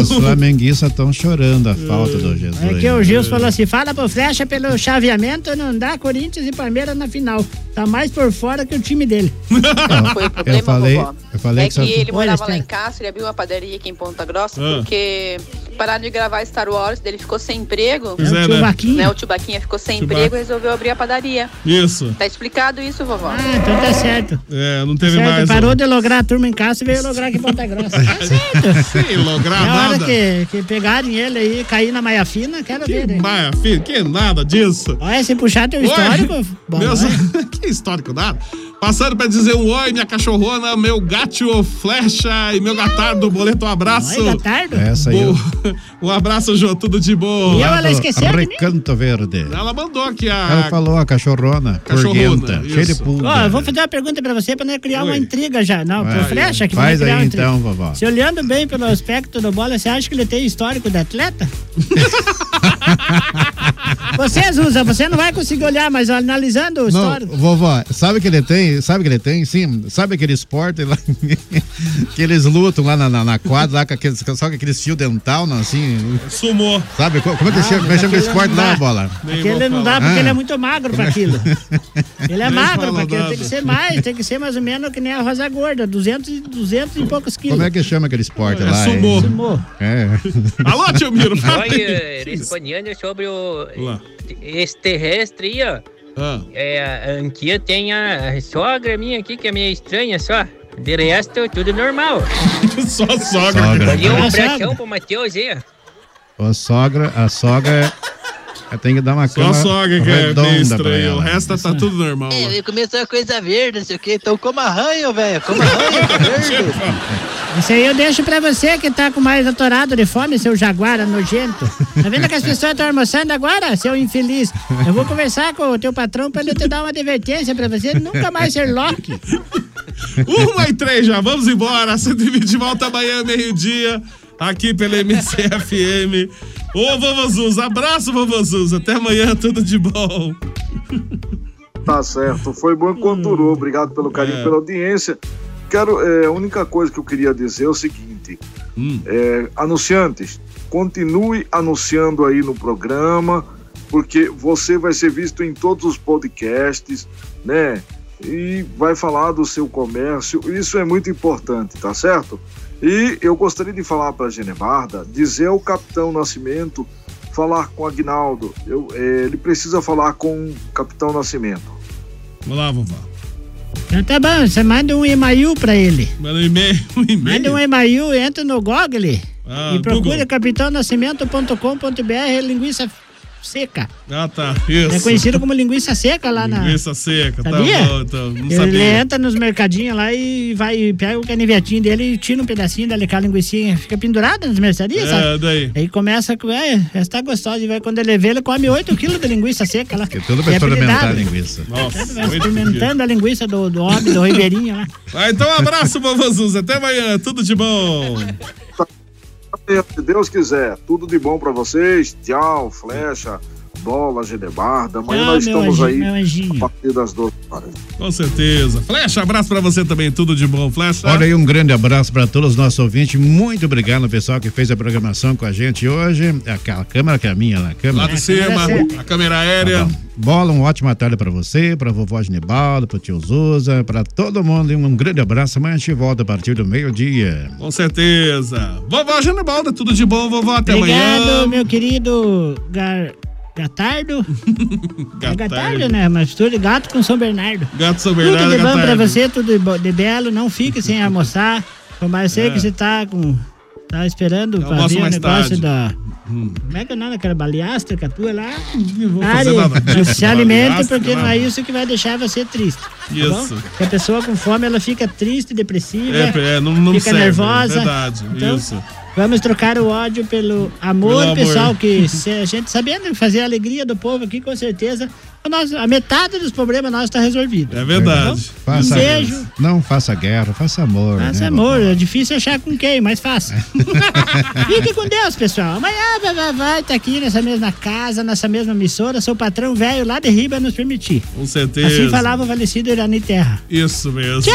os flamenguistas estão chorando a falta do Jesus. É que o Gilson falou assim: fala pro Flecha pelo chaveamento, não dá Corinthians e Palmeiras na final. Tá mais por fora que o time dele. Foi o Eu problema, falei, vovó. eu falei é que, que só- ele morava lá em Castro, ele abriu uma padaria aqui em Ponta Grossa, Ah. porque pararam de gravar Star Wars, ele ficou sem emprego. Pois é, o tio né? Vaquinha. Né, o tio Baquinha ficou sem emprego e resolveu abrir a padaria. Isso. Tá explicado isso, vovó? Ah, então tá certo. É, não teve certo, mais. parou de lograr a turma em casa e veio lograr aqui em Ponta Grossa. Tá certo. Sim, lograr Na hora nada. que, que pegarem ele aí e cair na maia fina, quero ver. né? Maia, filho, que nada disso. Olha, se puxar teu Oi. histórico. bom, Meus- vai. que histórico nada. Passando pra dizer um oi, minha cachorrona, meu gato flecha e meu gatardo, boleto, um abraço. Oi, Gatardo. Essa aí, Bo- Um abraço, Jô, tudo de bom. Lá do Recanto Verde. Ela mandou aqui a. Ela falou a cachorrona, Cachorrona, cheia de pulga. Ó, eu vou fazer uma pergunta pra você pra não criar uma Oi. intriga já. Não, pro Vai, Flecha que faz vai criar aí uma intriga. então, vovó. Se olhando bem pelo aspecto do bola, você acha que ele tem histórico de atleta? você, Zuza, você não vai conseguir olhar, mas analisando o Não, histórico. vovó, sabe que ele tem? Sabe que ele tem? Sim, sabe aquele esporte lá que eles lutam lá na, na, na quadra, lá com aqueles, só com aqueles fios dental, não, assim. Sumou. Sabe? Co- Como é que chama, como é chama esse esporte lá, bola? Aquele não dá porque Ah. ele é muito magro pra aquilo. Ele é Nem magro pra aquilo. nada. Tem que ser mais, tem que ser mais ou menos que nem a Rosa Gorda, 200, e- 200 e poucos quilos. Como é que chama aquele esporte É lá? hein? Sumô. É. Alô, tio Miro. Olha, sobre o Lá. extraterrestre aí, ó. Ah. É, aqui eu tenho a sogra minha aqui, que é meio estranha só. De resto, tudo normal. Só sogra. Sogra. E um abração pro Matheus aí, ó. A sogra, a sogra tem que dar uma Só a sogra que é meio estranho. O resto tá tudo normal. É, começou a coisa verde, não sei o que, então coma arranho, velho, coma arranho, tá verde. Isso aí eu deixo pra você que tá com mais atorado de fome, seu jaguara nojento. Tá vendo que as pessoas estão almoçando agora, seu infeliz? Eu vou conversar com o teu patrão pra ele te dar uma advertência pra você nunca mais ser Loki. Uma e três já, vamos embora. 120 volta amanhã, meio-dia, aqui pela MCFM. Ô, Vovozuz, abraço, Vovozuz. Até amanhã, tudo de bom. Tá certo, foi bom quando durou. Obrigado pelo carinho, É. pela audiência. Quero, é, a única coisa que eu queria dizer é o seguinte: é, anunciantes, continue anunciando aí no programa, porque você vai ser visto em todos os podcasts, né? E vai falar do seu comércio. Isso é muito importante, tá certo? E eu gostaria de falar para a Genebarda, dizer ao Capitão Nascimento falar com o Agnaldo. Eu, é, ele precisa falar com o Capitão Nascimento. Vamos lá, vovó. Então tá bom, você manda um e-mail pra ele. Manda um e-mail. Um e-mail. Manda um e-mail, entra no Google Ah, e procura capitãonascimento.com.br linguiça seca. Ah, tá. Isso. É conhecido como linguiça seca lá na. Linguiça seca. Sabia? Tá bom, então. Não Ele sabia. entra nos mercadinhos lá e vai, pega o canivetinho dele e tira um pedacinho dali, aquela linguicinha, fica pendurada nas mercearias, É, sabe? daí. Aí começa com, é, essa tá gostosa, e vai, quando ele vê, ele come 8 quilos de linguiça seca lá. Que tudo pra E é experimentar a linguiça. Nossa. Vai experimentando a linguiça do, do homem, do Ribeirinho lá. Ah, então um abraço, vovô. Até amanhã. Tudo de bom. Se Deus quiser, tudo de bom para vocês. Tchau, flecha, bola, Genebarda. Amanhã Tchau, nós estamos anjinho, aí a partir das 12 horas. Com certeza. Flecha, abraço pra você também. Tudo de bom, Flecha. Olha aí, um grande abraço para todos os nossos ouvintes. Muito obrigado ao pessoal que fez a programação com a gente hoje. A, a câmera que é a minha lá, a câmera. Lá de cima, a câmera aérea. Tá. Bola, uma ótima tarde para você, para vovó Genibaldo, para tio Zuza, para todo mundo. E um grande abraço. Amanhã a gente volta a partir do meio-dia. Com certeza. Vovó Genebalda, tudo de bom, vovó. Até Obrigado, amanhã. meu querido Gar... Gatardo. É Gatardo, né? Mas tudo de gato com São Bernardo. Gato São Tudo Bernardo, de bom pra Gatardo. você, tudo de, belo. Não fique sem almoçar. Como eu sei É. que você tá com. Tá esperando pra ver o negócio tarde. da. Como é que é o nome daquela baleástica tua lá? se alimente baleástica, porque não é isso que vai deixar você triste. tá Isso. bom? Porque a pessoa com fome ela fica triste, depressiva, É, é, não, não fica serve, nervosa. Verdade, Então, isso. Vamos trocar o ódio pelo amor, Pelo amor. pessoal, que se a gente sabendo fazer a alegria do povo aqui, com certeza, a, nós- a metade dos problemas nós está resolvido. É verdade. Bom? Um beijo. Não faça guerra, faça amor. Faça né, amor, é difícil achar com quem, mas faça. Fique com Deus, pessoal. Amanhã vai, vai, vai tá aqui nessa mesma casa, nessa mesma emissora, seu patrão velho lá de Riba nos permitir. Com certeza. Assim falava o falecido Irani Terra. Isso mesmo. Tchau,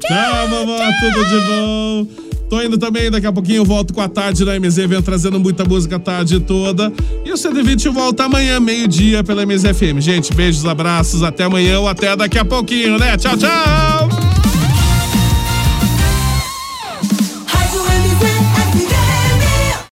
tchau. vovó. Tudo de bom. Tô indo também, daqui a pouquinho eu volto com a tarde da MZ, venho trazendo muita música a tarde toda. E o 120 volta amanhã, meio-dia, pela MZ FM. Gente, beijos, abraços, até amanhã ou até daqui a pouquinho, né? Tchau, tchau!